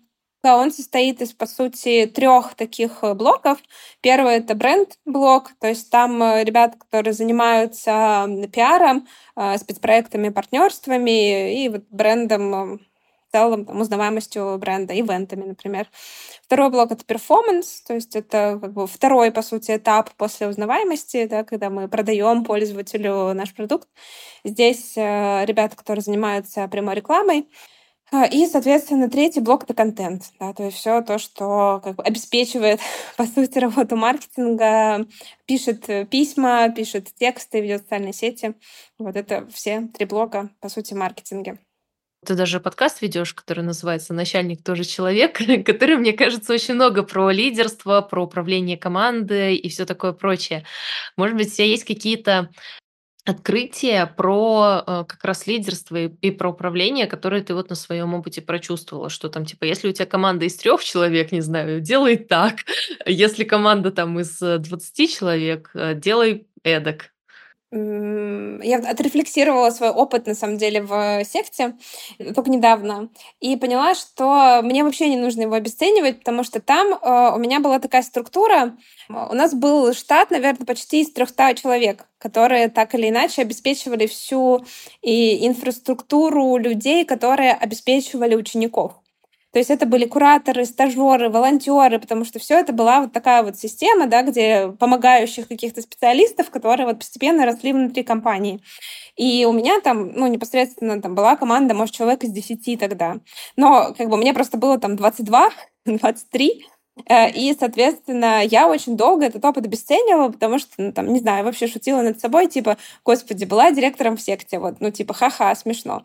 Он состоит из, по сути, трех таких э, блоков. Первый — это бренд-блок, то есть там э, ребята, которые занимаются пиаром, э, спецпроектами, партнерствами и вот брендом в целом, там, узнаваемостью бренда, ивентами, например. Второй блок — это перформанс, то есть это как бы второй, по сути, этап после узнаваемости, да, когда мы продаем пользователю наш продукт. Здесь э, ребята, которые занимаются прямой рекламой, и, соответственно, третий блок — это контент. Да, то есть все то, что как бы, обеспечивает, по сути, работу маркетинга, пишет э, письма, пишет тексты, ведет социальные сети. Вот это все три блока, по сути, маркетинга. Ты даже подкаст ведешь, который называется «Начальник тоже человек», который, мне кажется, очень много про лидерство, про управление командой и все такое прочее. Может быть, у тебя есть какие-то открытие про э, как раз лидерство и, про управление, которое ты вот на своем опыте прочувствовала, что там типа, если у тебя команда из трех человек, не знаю, делай так, если команда там из 20 э, человек, э, делай эдак. Я отрефлексировала свой опыт, на самом деле, в секте только недавно и поняла, что мне вообще не нужно его обесценивать, потому что там э, у меня была такая структура. У нас был штат, наверное, почти из 300 человек, которые так или иначе обеспечивали всю и инфраструктуру людей, которые обеспечивали учеников. То есть это были кураторы, стажеры, волонтеры, потому что все это была вот такая вот система, да, где помогающих каких-то специалистов, которые вот постепенно росли внутри компании. И у меня там, ну, непосредственно там была команда, может, человек из 10 тогда. Но как бы мне просто было там 22, 23, Э, и, соответственно, я очень долго этот опыт обесценивала, потому что, ну, там, не знаю, вообще шутила над собой, типа, господи, была директором в секте, вот, ну, типа, ха-ха, смешно.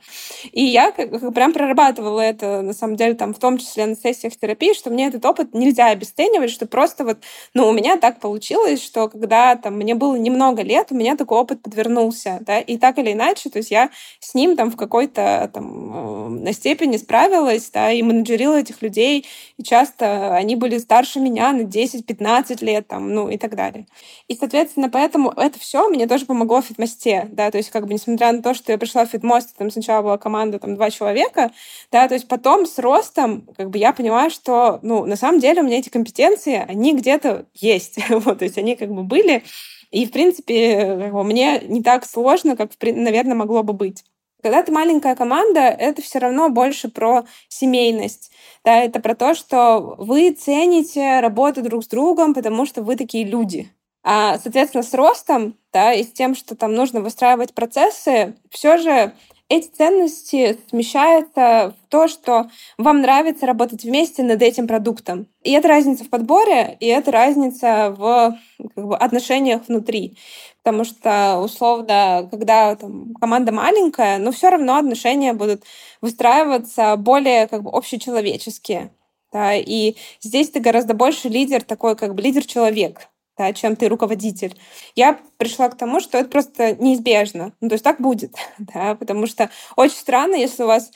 И я как, прям прорабатывала это, на самом деле, там, в том числе на сессиях терапии, что мне этот опыт нельзя обесценивать, что просто вот, ну, у меня так получилось, что когда там мне было немного лет, у меня такой опыт подвернулся, да, и так или иначе, то есть я с ним там в какой-то там на степени справилась, да, и менеджерила этих людей, и часто они были старше меня на 10-15 лет, там, ну и так далее. И, соответственно, поэтому это все мне тоже помогло в фитмосте, да, то есть как бы несмотря на то, что я пришла в фитмост, там сначала была команда там два человека, да, то есть потом с ростом как бы я понимаю, что, ну, на самом деле у меня эти компетенции, они где-то есть, вот, то есть они как бы были, и, в принципе, мне не так сложно, как, наверное, могло бы быть. Когда ты маленькая команда, это все равно больше про семейность. Да, это про то, что вы цените работу друг с другом, потому что вы такие люди. А, соответственно, с ростом, да, и с тем, что там нужно выстраивать процессы, все же эти ценности смещаются в то, что вам нравится работать вместе над этим продуктом. И это разница в подборе, и это разница в как бы, отношениях внутри. Потому что, условно, когда там, команда маленькая, но все равно отношения будут выстраиваться более как бы, общечеловеческие. Да? И здесь ты гораздо больше лидер, такой как бы лидер-человек да, чем ты руководитель. Я пришла к тому, что это просто неизбежно. Ну, то есть так будет, да, потому что очень странно, если у вас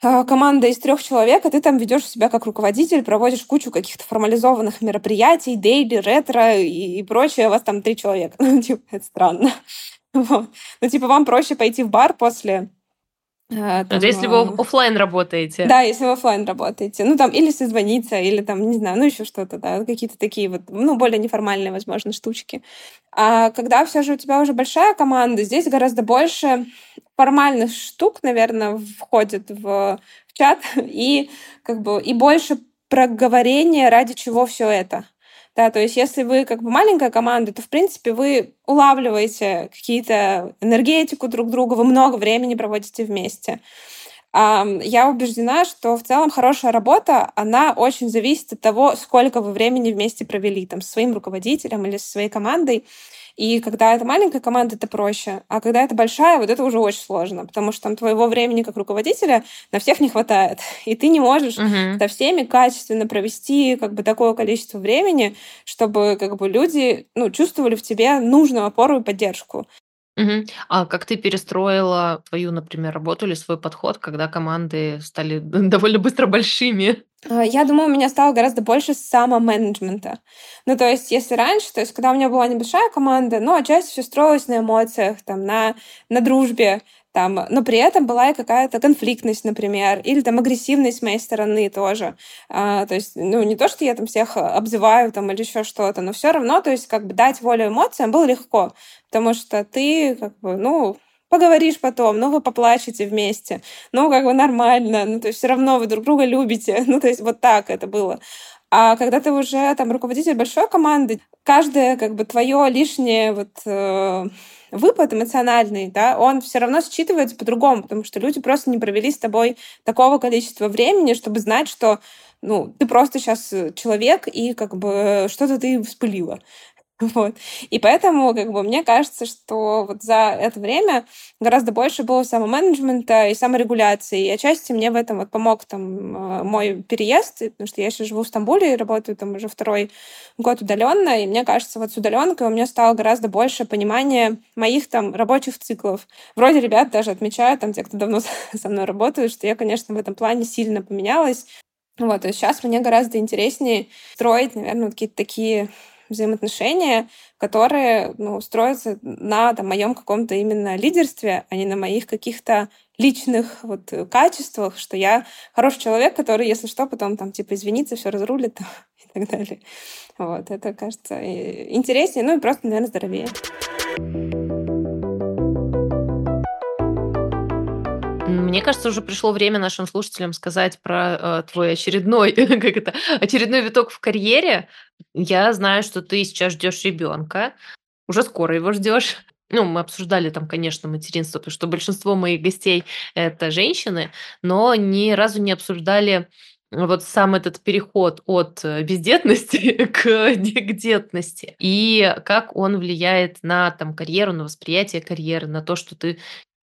а, команда из трех человек, а ты там ведешь себя как руководитель, проводишь кучу каких-то формализованных мероприятий, дейли, ретро и, и прочее, у вас там три человека. Ну, типа, это странно. Вот. Ну, типа, вам проще пойти в бар после там, это если вы а, офлайн работаете. Да, если вы офлайн работаете. Ну, там, или созвониться, или там, не знаю, ну, еще что-то, да, какие-то такие вот, ну, более неформальные, возможно, штучки. А когда все же у тебя уже большая команда, здесь гораздо больше формальных штук, наверное, входит в, в чат, и как бы и больше проговорения, ради чего все это. Да, то есть если вы как бы маленькая команда, то, в принципе, вы улавливаете какие-то энергетику друг друга, вы много времени проводите вместе. Я убеждена, что в целом хорошая работа, она очень зависит от того, сколько вы времени вместе провели там, со своим руководителем или со своей командой. И когда это маленькая команда, это проще. А когда это большая, вот это уже очень сложно, потому что там твоего времени как руководителя на всех не хватает. И ты не можешь угу. со всеми качественно провести как бы такое количество времени, чтобы как бы люди ну, чувствовали в тебе нужную опору и поддержку. Мгм. А как ты перестроила твою, например, работу или свой подход, когда команды стали довольно быстро большими? А, я думаю, у меня стало гораздо больше самоменеджмента. Ну, то есть, если раньше, то есть, когда у меня была небольшая команда, ну, отчасти все строилось на эмоциях, там, на, на дружбе, там, но при этом была и какая-то конфликтность, например, или там агрессивность с моей стороны тоже. А, то есть, ну, не то, что я там всех обзываю там или еще что-то, но все равно, то есть, как бы дать волю эмоциям было легко, потому что ты, как бы, ну, поговоришь потом, ну, вы поплачете вместе, ну, как бы нормально, ну, то есть все равно вы друг друга любите, ну, то есть вот так это было. А когда ты уже там руководитель большой команды, каждое как бы твое лишнее вот э, выпад эмоциональный, да, он все равно считывается по-другому, потому что люди просто не провели с тобой такого количества времени, чтобы знать, что ну, ты просто сейчас человек, и как бы что-то ты вспылила. Вот. И поэтому, как бы, мне кажется, что вот за это время гораздо больше было самоменеджмента и саморегуляции. И отчасти мне в этом вот помог там э, мой переезд, потому что я сейчас живу в Стамбуле и работаю там уже второй год удаленно. И мне кажется, вот с удаленкой у меня стало гораздо больше понимания моих там рабочих циклов. Вроде ребят даже отмечают, там те, кто давно со мной работают, что я, конечно, в этом плане сильно поменялась. Вот, и сейчас мне гораздо интереснее строить, наверное, какие-то такие взаимоотношения, которые ну, строятся на там, моем каком-то именно лидерстве, а не на моих каких-то личных вот качествах, что я хороший человек, который, если что, потом там типа извинится, все разрулит и так далее. Вот, это кажется интереснее, ну и просто, наверное, здоровее. Мне кажется, уже пришло время нашим слушателям сказать про э, твой очередной, как это, очередной виток в карьере. Я знаю, что ты сейчас ждешь ребенка, уже скоро его ждешь. Ну, мы обсуждали там, конечно, материнство, потому что большинство моих гостей это женщины, но ни разу не обсуждали вот сам этот переход от э, бездетности к, детности и как он влияет на там карьеру, на восприятие карьеры, на то, что ты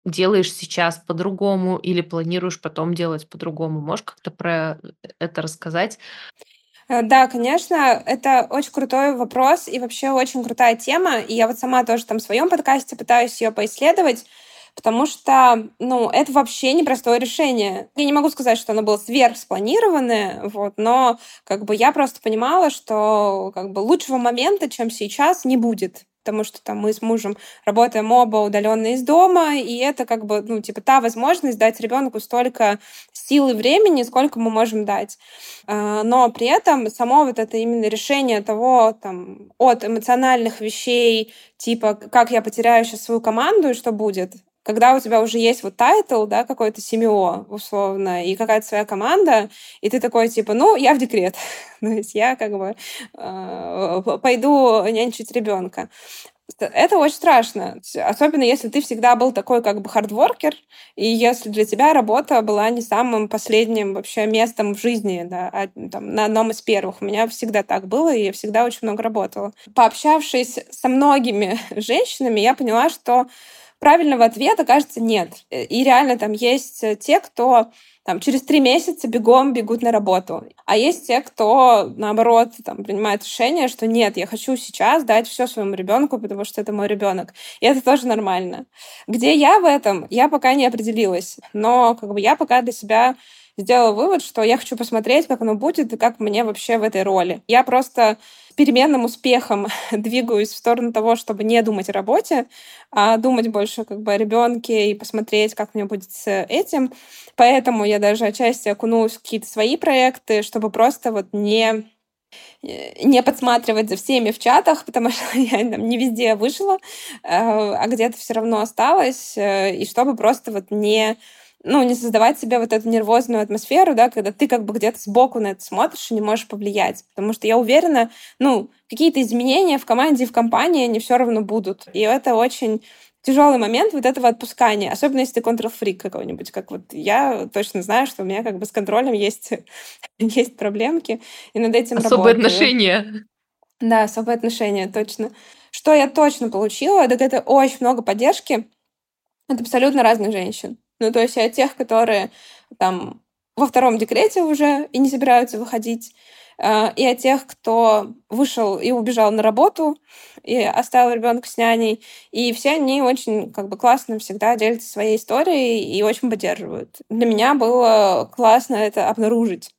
делаешь сейчас по-другому или планируешь потом делать по-другому? Можешь как-то про это рассказать? Э, да, конечно, это очень крутой вопрос и вообще очень крутая тема. И я вот сама тоже там в своем подкасте пытаюсь ее поисследовать, потому что, ну, это вообще непростое решение. Я не могу сказать, что оно было сверхспланированное, вот, но как бы я просто понимала, что как бы лучшего момента, чем сейчас, не будет потому что там мы с мужем работаем оба удаленно из дома, и это как бы, ну, типа, та возможность дать ребенку столько сил и времени, сколько мы можем дать. А, но при этом само вот это именно решение того, там, от эмоциональных вещей, типа, как я потеряю сейчас свою команду и что будет, когда у тебя уже есть вот title, да, какой-то CMO, условно, и какая-то своя команда, и ты такой, типа, ну, я в декрет. То есть я как бы э, пойду нянчить ребенка. Это очень страшно, особенно если ты всегда был такой как бы hard worker, и если для тебя работа была не самым последним вообще местом в жизни, да, а там, на одном из первых. У меня всегда так было, и я всегда очень много работала. Пообщавшись со многими женщинами, я поняла, что правильного ответа, кажется, нет. И реально там есть те, кто там, через три месяца бегом бегут на работу. А есть те, кто, наоборот, там, принимает решение, что нет, я хочу сейчас дать все своему ребенку, потому что это мой ребенок. И это тоже нормально. Где я в этом, я пока не определилась. Но как бы я пока для себя сделала вывод, что я хочу посмотреть, как оно будет и как мне вообще в этой роли. Я просто переменным успехом двигаюсь в сторону того, чтобы не думать о работе, а думать больше как бы о ребенке и посмотреть, как мне будет с этим. Поэтому я даже отчасти окунулась в какие-то свои проекты, чтобы просто вот не не подсматривать за всеми в чатах, потому что я там не везде вышла, э, а где-то все равно осталась, э, и чтобы просто вот не ну, не создавать себе вот эту нервозную атмосферу, да, когда ты как бы где-то сбоку на это смотришь и не можешь повлиять. Потому что я уверена, ну, какие-то изменения в команде и в компании, они все равно будут. И это очень тяжелый момент вот этого отпускания, особенно если ты контрол-фрик какой-нибудь, как вот я точно знаю, что у меня как бы с контролем есть, есть проблемки, и над этим Особые работаю. отношения. Да, особые отношения, точно. Что я точно получила, так это очень много поддержки от абсолютно разных женщин. Ну, то есть от тех, которые там во втором декрете уже и не собираются выходить, э, и от тех, кто вышел и убежал на работу, и оставил ребенка с няней. И все они очень как бы классно всегда делятся своей историей и очень поддерживают. Для меня было классно это обнаружить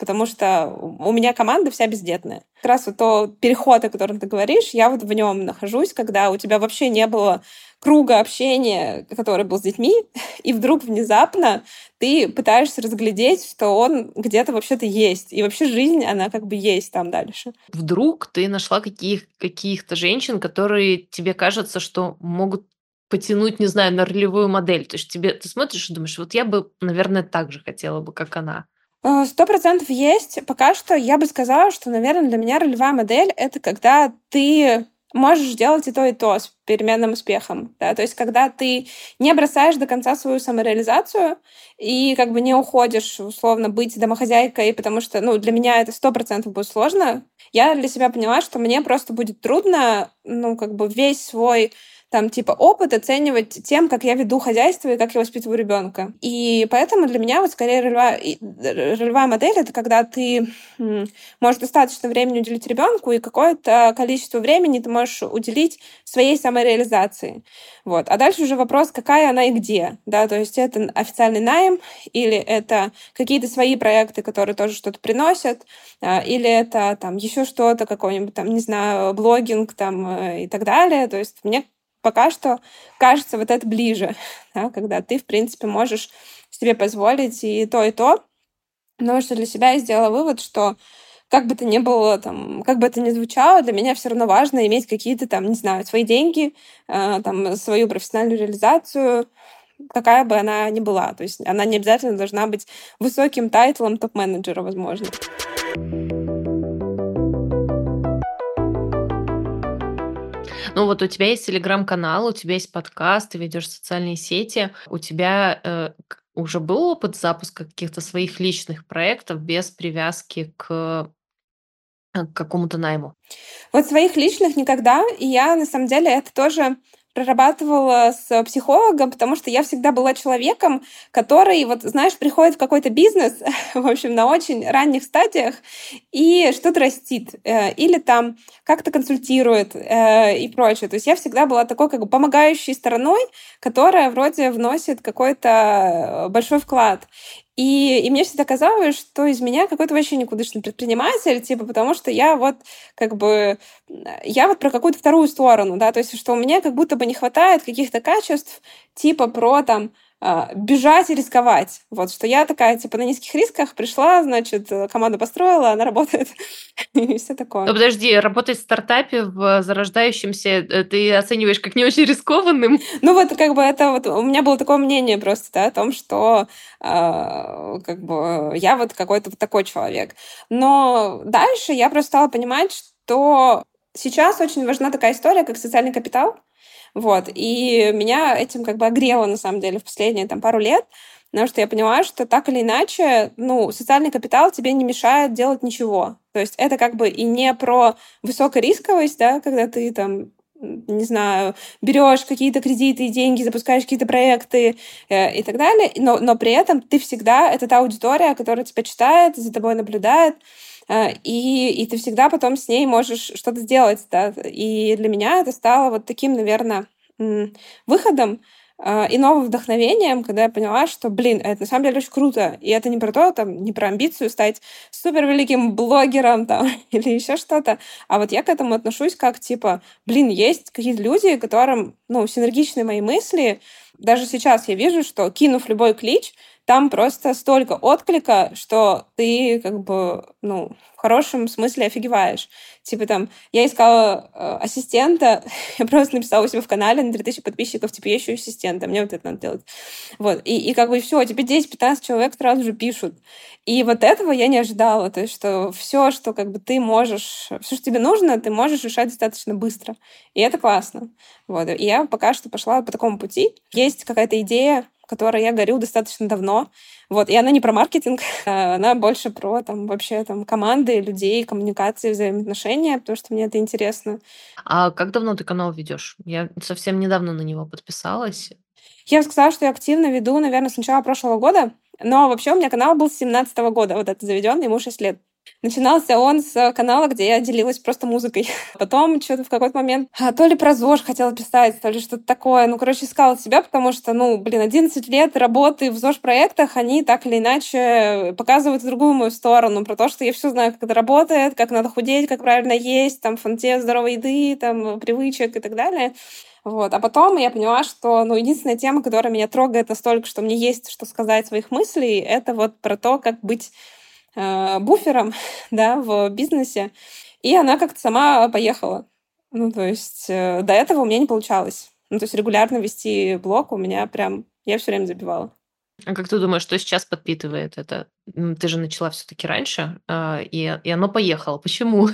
потому что у меня команда вся бездетная. Как раз вот то переход, о котором ты говоришь, я вот в нем нахожусь, когда у тебя вообще не было круга общения, который был с детьми, и вдруг внезапно ты пытаешься разглядеть, что он где-то вообще-то есть. И вообще жизнь, она как бы есть там дальше. Вдруг ты нашла каких- каких-то женщин, которые тебе кажется, что могут потянуть, не знаю, на ролевую модель. То есть тебе ты смотришь и думаешь, вот я бы, наверное, так же хотела бы, как она. Э, сто процентов есть. Пока что я бы сказала, что, наверное, для меня ролевая модель — это когда ты можешь делать и то, и то с переменным успехом. Да? То есть когда ты не бросаешь до конца свою самореализацию и как бы не уходишь, условно, быть домохозяйкой, потому что ну, для меня это сто процентов будет сложно. Я для себя поняла, что мне просто будет трудно ну, как бы весь свой там, типа, опыт оценивать тем, как я веду хозяйство и как я воспитываю ребенка. И поэтому для меня вот скорее ролевая, ролевая модель — это когда ты можешь достаточно времени уделить ребенку, и какое-то количество времени ты можешь уделить своей самореализации. Вот. А дальше уже вопрос, какая она и где. Да? То есть это официальный найм, или это какие-то свои проекты, которые тоже что-то приносят, а, или это там еще что-то, какой-нибудь там, не знаю, блогинг там э, и так далее. То есть мне пока что кажется вот это ближе, да, когда ты, в принципе, можешь себе позволить и то, и то. Но что для себя я сделала вывод, что как бы то ни было, там, как бы это ни звучало, для меня все равно важно иметь какие-то там, не знаю, свои деньги, э, там, свою профессиональную реализацию, какая бы она ни была. То есть она не обязательно должна быть высоким тайтлом топ-менеджера, возможно. Ну вот у тебя есть телеграм-канал, у тебя есть подкаст, ты ведешь социальные сети, у тебя э, уже был опыт запуска каких-то своих личных проектов без привязки к э, к какому-то найму? Вот своих личных никогда. И я, на самом деле, это тоже прорабатывала с психологом, потому что я всегда была человеком, который, вот, знаешь, приходит в какой-то бизнес, в общем, на очень ранних стадиях и что-то растит. Э, или там как-то консультирует э, и прочее. То есть я всегда была такой как бы помогающей стороной, которая вроде вносит какой-то большой вклад. И, и мне всегда казалось, что из меня какой-то вообще никудышный предприниматель, типа, потому что я вот как бы, я вот про какую-то вторую сторону, да, то есть что у меня как будто бы не хватает каких-то качеств, типа про там бежать и рисковать. Вот, что я такая, типа, на низких рисках пришла, значит, э, команду построила, она работает, и все такое. Ну, подожди, работать в стартапе в зарождающемся э, ты оцениваешь как не очень рискованным? Ну, вот, как бы, это вот, у меня было такое мнение просто, да, о том, что, э, как бы, я вот какой-то вот такой человек. Но дальше я просто стала понимать, что сейчас очень важна такая история, как социальный капитал, вот. И меня этим как бы огрело, на самом деле, в последние там, пару лет, потому что я поняла, что так или иначе, ну, социальный капитал тебе не мешает делать ничего. То есть это как бы и не про высокорисковость, да, когда ты там не знаю, берешь какие-то кредиты и деньги, запускаешь какие-то проекты э, и так далее, но, но при этом ты всегда, это та аудитория, которая тебя читает, за тобой наблюдает, и, и ты всегда потом с ней можешь что-то сделать. Да? И для меня это стало вот таким, наверное, выходом э, и новым вдохновением, когда я поняла, что, блин, это на самом деле очень круто. И это не про то, там, не про амбицию стать супер великим блогером там, или еще что-то. А вот я к этому отношусь как, типа, блин, есть какие-то люди, которым, ну, синергичны мои мысли. Даже сейчас я вижу, что, кинув любой клич, там просто столько отклика, что ты как бы, ну, в хорошем смысле офигеваешь. Типа там, я искала э, ассистента, я просто написала у себя в канале на 3000 подписчиков, типа, я ищу ассистента, мне вот это надо делать. Вот, и, и как бы все, тебе 10-15 человек сразу же пишут. И вот этого я не ожидала, то есть, что все, что как бы ты можешь, все, что тебе нужно, ты можешь решать достаточно быстро. И это классно. Вот, и я пока что пошла по такому пути. Есть какая-то идея, которой я горю достаточно давно. Вот, и она не про маркетинг, а она больше про там вообще там команды, людей, коммуникации, взаимоотношения, потому что мне это интересно. А как давно ты канал ведешь? Я совсем недавно на него подписалась. Я сказала, что я активно веду, наверное, с начала прошлого года, но вообще у меня канал был с 17 года, вот это заведен, ему 6 лет. Начинался он с канала, где я делилась просто музыкой. Потом что-то в какой-то момент а, то ли про ЗОЖ хотела писать, то ли что-то такое. Ну, короче, искала себя, потому что, ну, блин, 11 лет работы в ЗОЖ-проектах, они так или иначе показывают другую мою сторону, про то, что я все знаю, как это работает, как надо худеть, как правильно есть, там, фонте здоровой еды, там, привычек и так далее. Вот. А потом я поняла, что ну, единственная тема, которая меня трогает настолько, что мне есть что сказать своих мыслей, это вот про то, как быть э, буфером да, в бизнесе. И она как-то сама поехала. Ну, то есть э, до этого у меня не получалось. Ну, то есть регулярно вести блог у меня прям... Я все время забивала. А как ты думаешь, что сейчас подпитывает это? Ты же начала все-таки раньше, э, и, и оно поехало. Почему?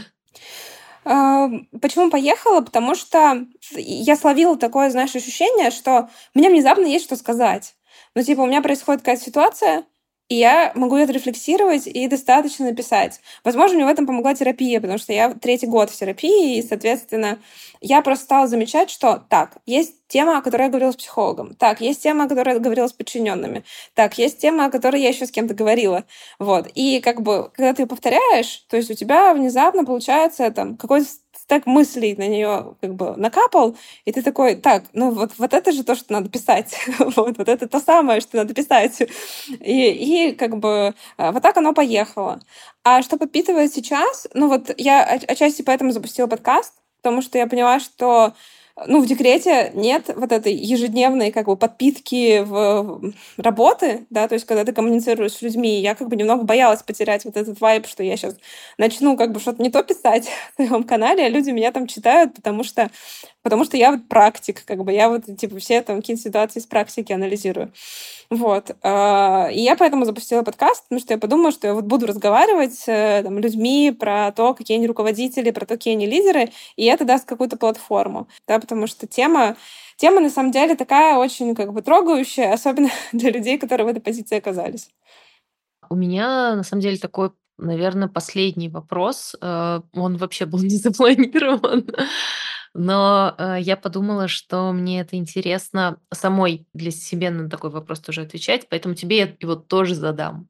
А, почему поехала? Потому что я словила такое, знаешь, ощущение, что мне внезапно есть что сказать. Ну, типа, у меня происходит какая-то ситуация, и я могу это рефлексировать и достаточно написать. Возможно, мне в этом помогла терапия, потому что я третий год в терапии, и, соответственно, я просто стала замечать, что так, есть тема, о которой я говорила с психологом. Так, есть тема, о которой я говорила с подчиненными. Так, есть тема, о которой я еще с кем-то говорила. Вот. И как бы, когда ты повторяешь, то есть у тебя внезапно получается там какой-то так мыслей на нее как бы накапал, и ты такой, так, ну вот, вот это же то, что надо писать. вот, вот это то самое, что надо писать. И, и как бы а, вот так оно поехало. А что подпитывает сейчас? Ну вот я отчасти поэтому запустила подкаст, потому что я поняла, что ну, в декрете нет вот этой ежедневной как бы подпитки в работы, да, то есть когда ты коммуницируешь с людьми, я как бы немного боялась потерять вот этот вайб, что я сейчас начну как бы что-то не то писать в своем канале, а люди меня там читают, потому что потому что я вот практик, как бы я вот, типа, все там какие-то ситуации с практики анализирую. Вот. А, и я поэтому запустила подкаст, потому что я подумала, что я вот буду разговаривать э, там, людьми про то, какие они руководители, про то, какие они лидеры, и это даст какую-то платформу, да, потому что тема Тема, на самом деле, такая очень как бы трогающая, особенно для людей, которые в этой позиции оказались. У меня, на самом деле, такой наверное, последний вопрос. Э, он вообще был не запланирован. Но э, я подумала, что мне это интересно самой для себя на такой вопрос тоже отвечать, поэтому тебе я его тоже задам.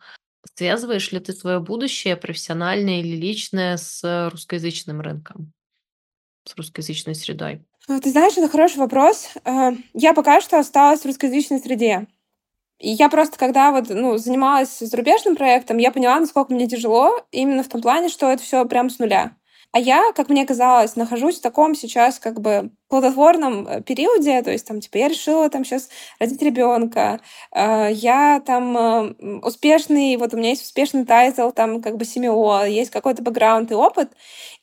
Связываешь ли ты свое будущее, профессиональное или личное, с русскоязычным рынком, с русскоязычной средой? Ну, ты знаешь, это хороший вопрос. Э, я пока что осталась в русскоязычной среде. И я просто, когда вот, ну, занималась зарубежным проектом, я поняла, насколько мне тяжело именно в том плане, что это все прям с нуля. А я, как мне казалось, нахожусь в таком сейчас как бы плодотворном э, периоде, то есть там, типа, я решила там сейчас родить ребенка, э, я там э, успешный, вот у меня есть успешный title, там, как бы CMO, есть какой-то бэкграунд и опыт,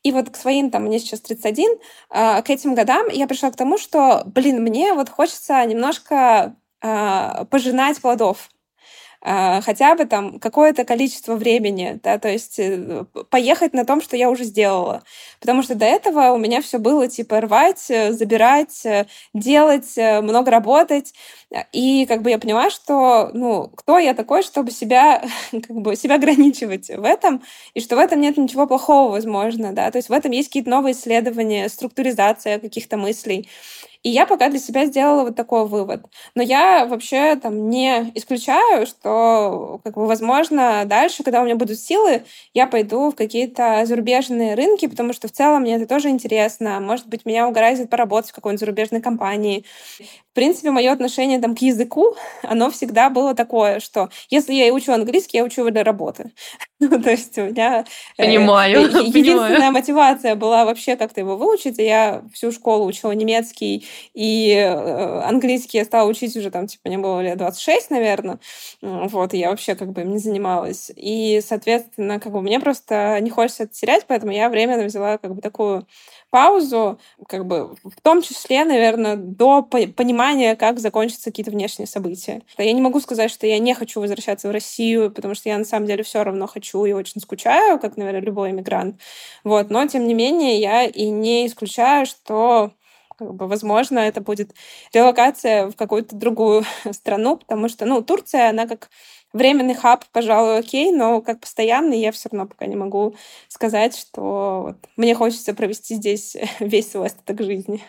и вот к своим, там, мне сейчас 31, к этим годам я пришла к тому, что, блин, мне вот хочется немножко пожинать плодов хотя бы там какое-то количество времени, да, то есть э, поехать на том, что я уже сделала. Потому что до этого у меня все было типа рвать, э, забирать, э, делать, много работать. И как бы я поняла, что, ну, кто я такой, чтобы себя, как бы, себя ограничивать в этом, и что в этом нет ничего плохого, возможно, да, то есть в этом есть какие-то новые исследования, структуризация каких-то мыслей. И я пока для себя сделала вот такой вывод. Но я вообще там не исключаю, что, как бы, возможно, дальше, когда у меня будут силы, я пойду в какие-то зарубежные рынки, потому что в целом мне это тоже интересно. Может быть, меня угораздит поработать в какой-нибудь зарубежной компании. В принципе, мое отношение там, к языку, оно всегда было такое, что если я учу английский, я учу его для работы. Ну, то есть у меня... Э, понимаю, э, Единственная понимаю. мотивация была вообще как-то его выучить. И я всю школу учила немецкий и э, английский я стала учить уже там, типа, мне было лет 26, наверное. Вот, и я вообще как бы им не занималась. И, соответственно, как бы мне просто не хочется это терять, поэтому я временно взяла как бы такую паузу, как бы в том числе, наверное, до понимания, как закончатся какие-то внешние события. Я не могу сказать, что я не хочу возвращаться в Россию, потому что я на самом деле все равно хочу и очень скучаю, как, наверное, любой иммигрант. Вот. Но, тем не менее, я и не исключаю, что как бы, возможно, это будет релокация в какую-то другую страну, потому что, ну, Турция, она как временный хаб, пожалуй, окей, но как постоянный я все равно пока не могу сказать, что вот, мне хочется провести здесь весь свой остаток жизни.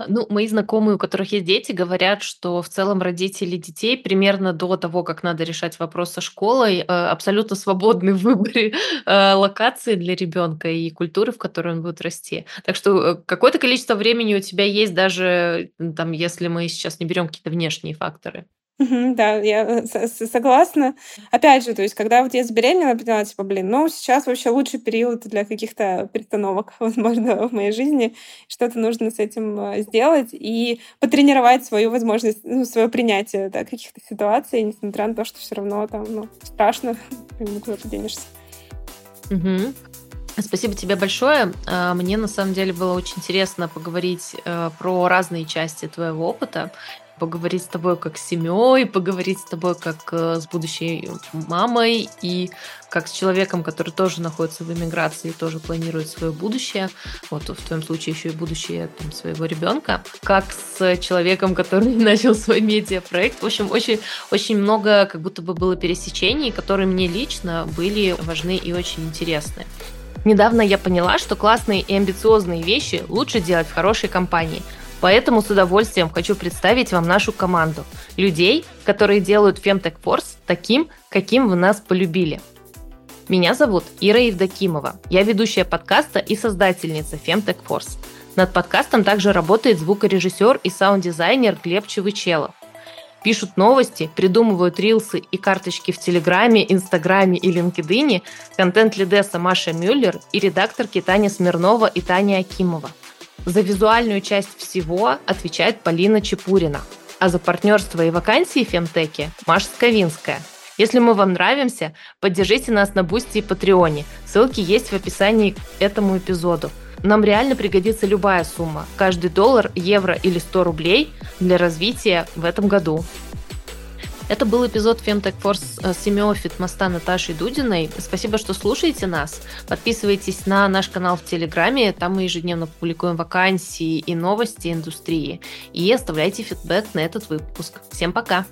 А, ну, мои знакомые, у которых есть дети, говорят, что в целом родители детей примерно до того, как надо решать вопрос со школой, э, абсолютно свободны в выборе э, локации для ребенка и культуры, в которой он будет расти. Так что э, какое-то количество времени у тебя есть, даже там, если мы сейчас не берем какие-то внешние факторы. Да, я э, согласна. Опять же, то есть, когда вот я забеременела, поняла, типа, блин, ну, сейчас вообще лучший период для каких-то перестановок, возможно, в моей жизни. Что-то нужно с этим э, сделать и потренировать свою возможность, ну, свое принятие, да, каких-то ситуаций, несмотря на то, что все равно там, ну, страшно, куда ты денешься. Мгм. Спасибо тебе большое. А, мне на самом деле было очень интересно поговорить э, про разные части твоего опыта поговорить с тобой как с семьей, поговорить с тобой как э, с будущей мамой и как с человеком, который тоже находится в эмиграции, тоже планирует свое будущее, вот в твоем случае еще и будущее там, своего ребенка, как с человеком, который начал свой медиапроект. В общем, очень, очень много как будто бы было пересечений, которые мне лично были важны и очень интересны. Недавно я поняла, что классные и амбициозные вещи лучше делать в хорошей компании – Поэтому с удовольствием хочу представить вам нашу команду. Людей, которые делают Femtech Force таким, каким вы нас полюбили. Меня зовут Ира Евдокимова. Я ведущая подкаста и создательница Femtech Force. Над подкастом также работает звукорежиссер и саунд-дизайнер Глеб Чевычелов. Пишут новости, придумывают рилсы и карточки в Телеграме, Инстаграме и LinkedIn контент-лидесса Маша Мюллер и редакторки Таня Смирнова и Таня Акимова. За визуальную часть всего отвечает Полина Чепурина, а за партнерство и вакансии в Фемтеке Маша Сковинская. Если мы вам нравимся, поддержите нас на Бусти и Патреоне. Ссылки есть в описании к этому эпизоду. Нам реально пригодится любая сумма. Каждый доллар, евро или 100 рублей для развития в этом году. Это был эпизод Femtech Force с семьей Фитмоста Наташей Дудиной. Спасибо, что слушаете нас. Подписывайтесь на наш канал в Телеграме. Там мы ежедневно публикуем вакансии и новости индустрии. И оставляйте фидбэк на этот выпуск. Всем пока!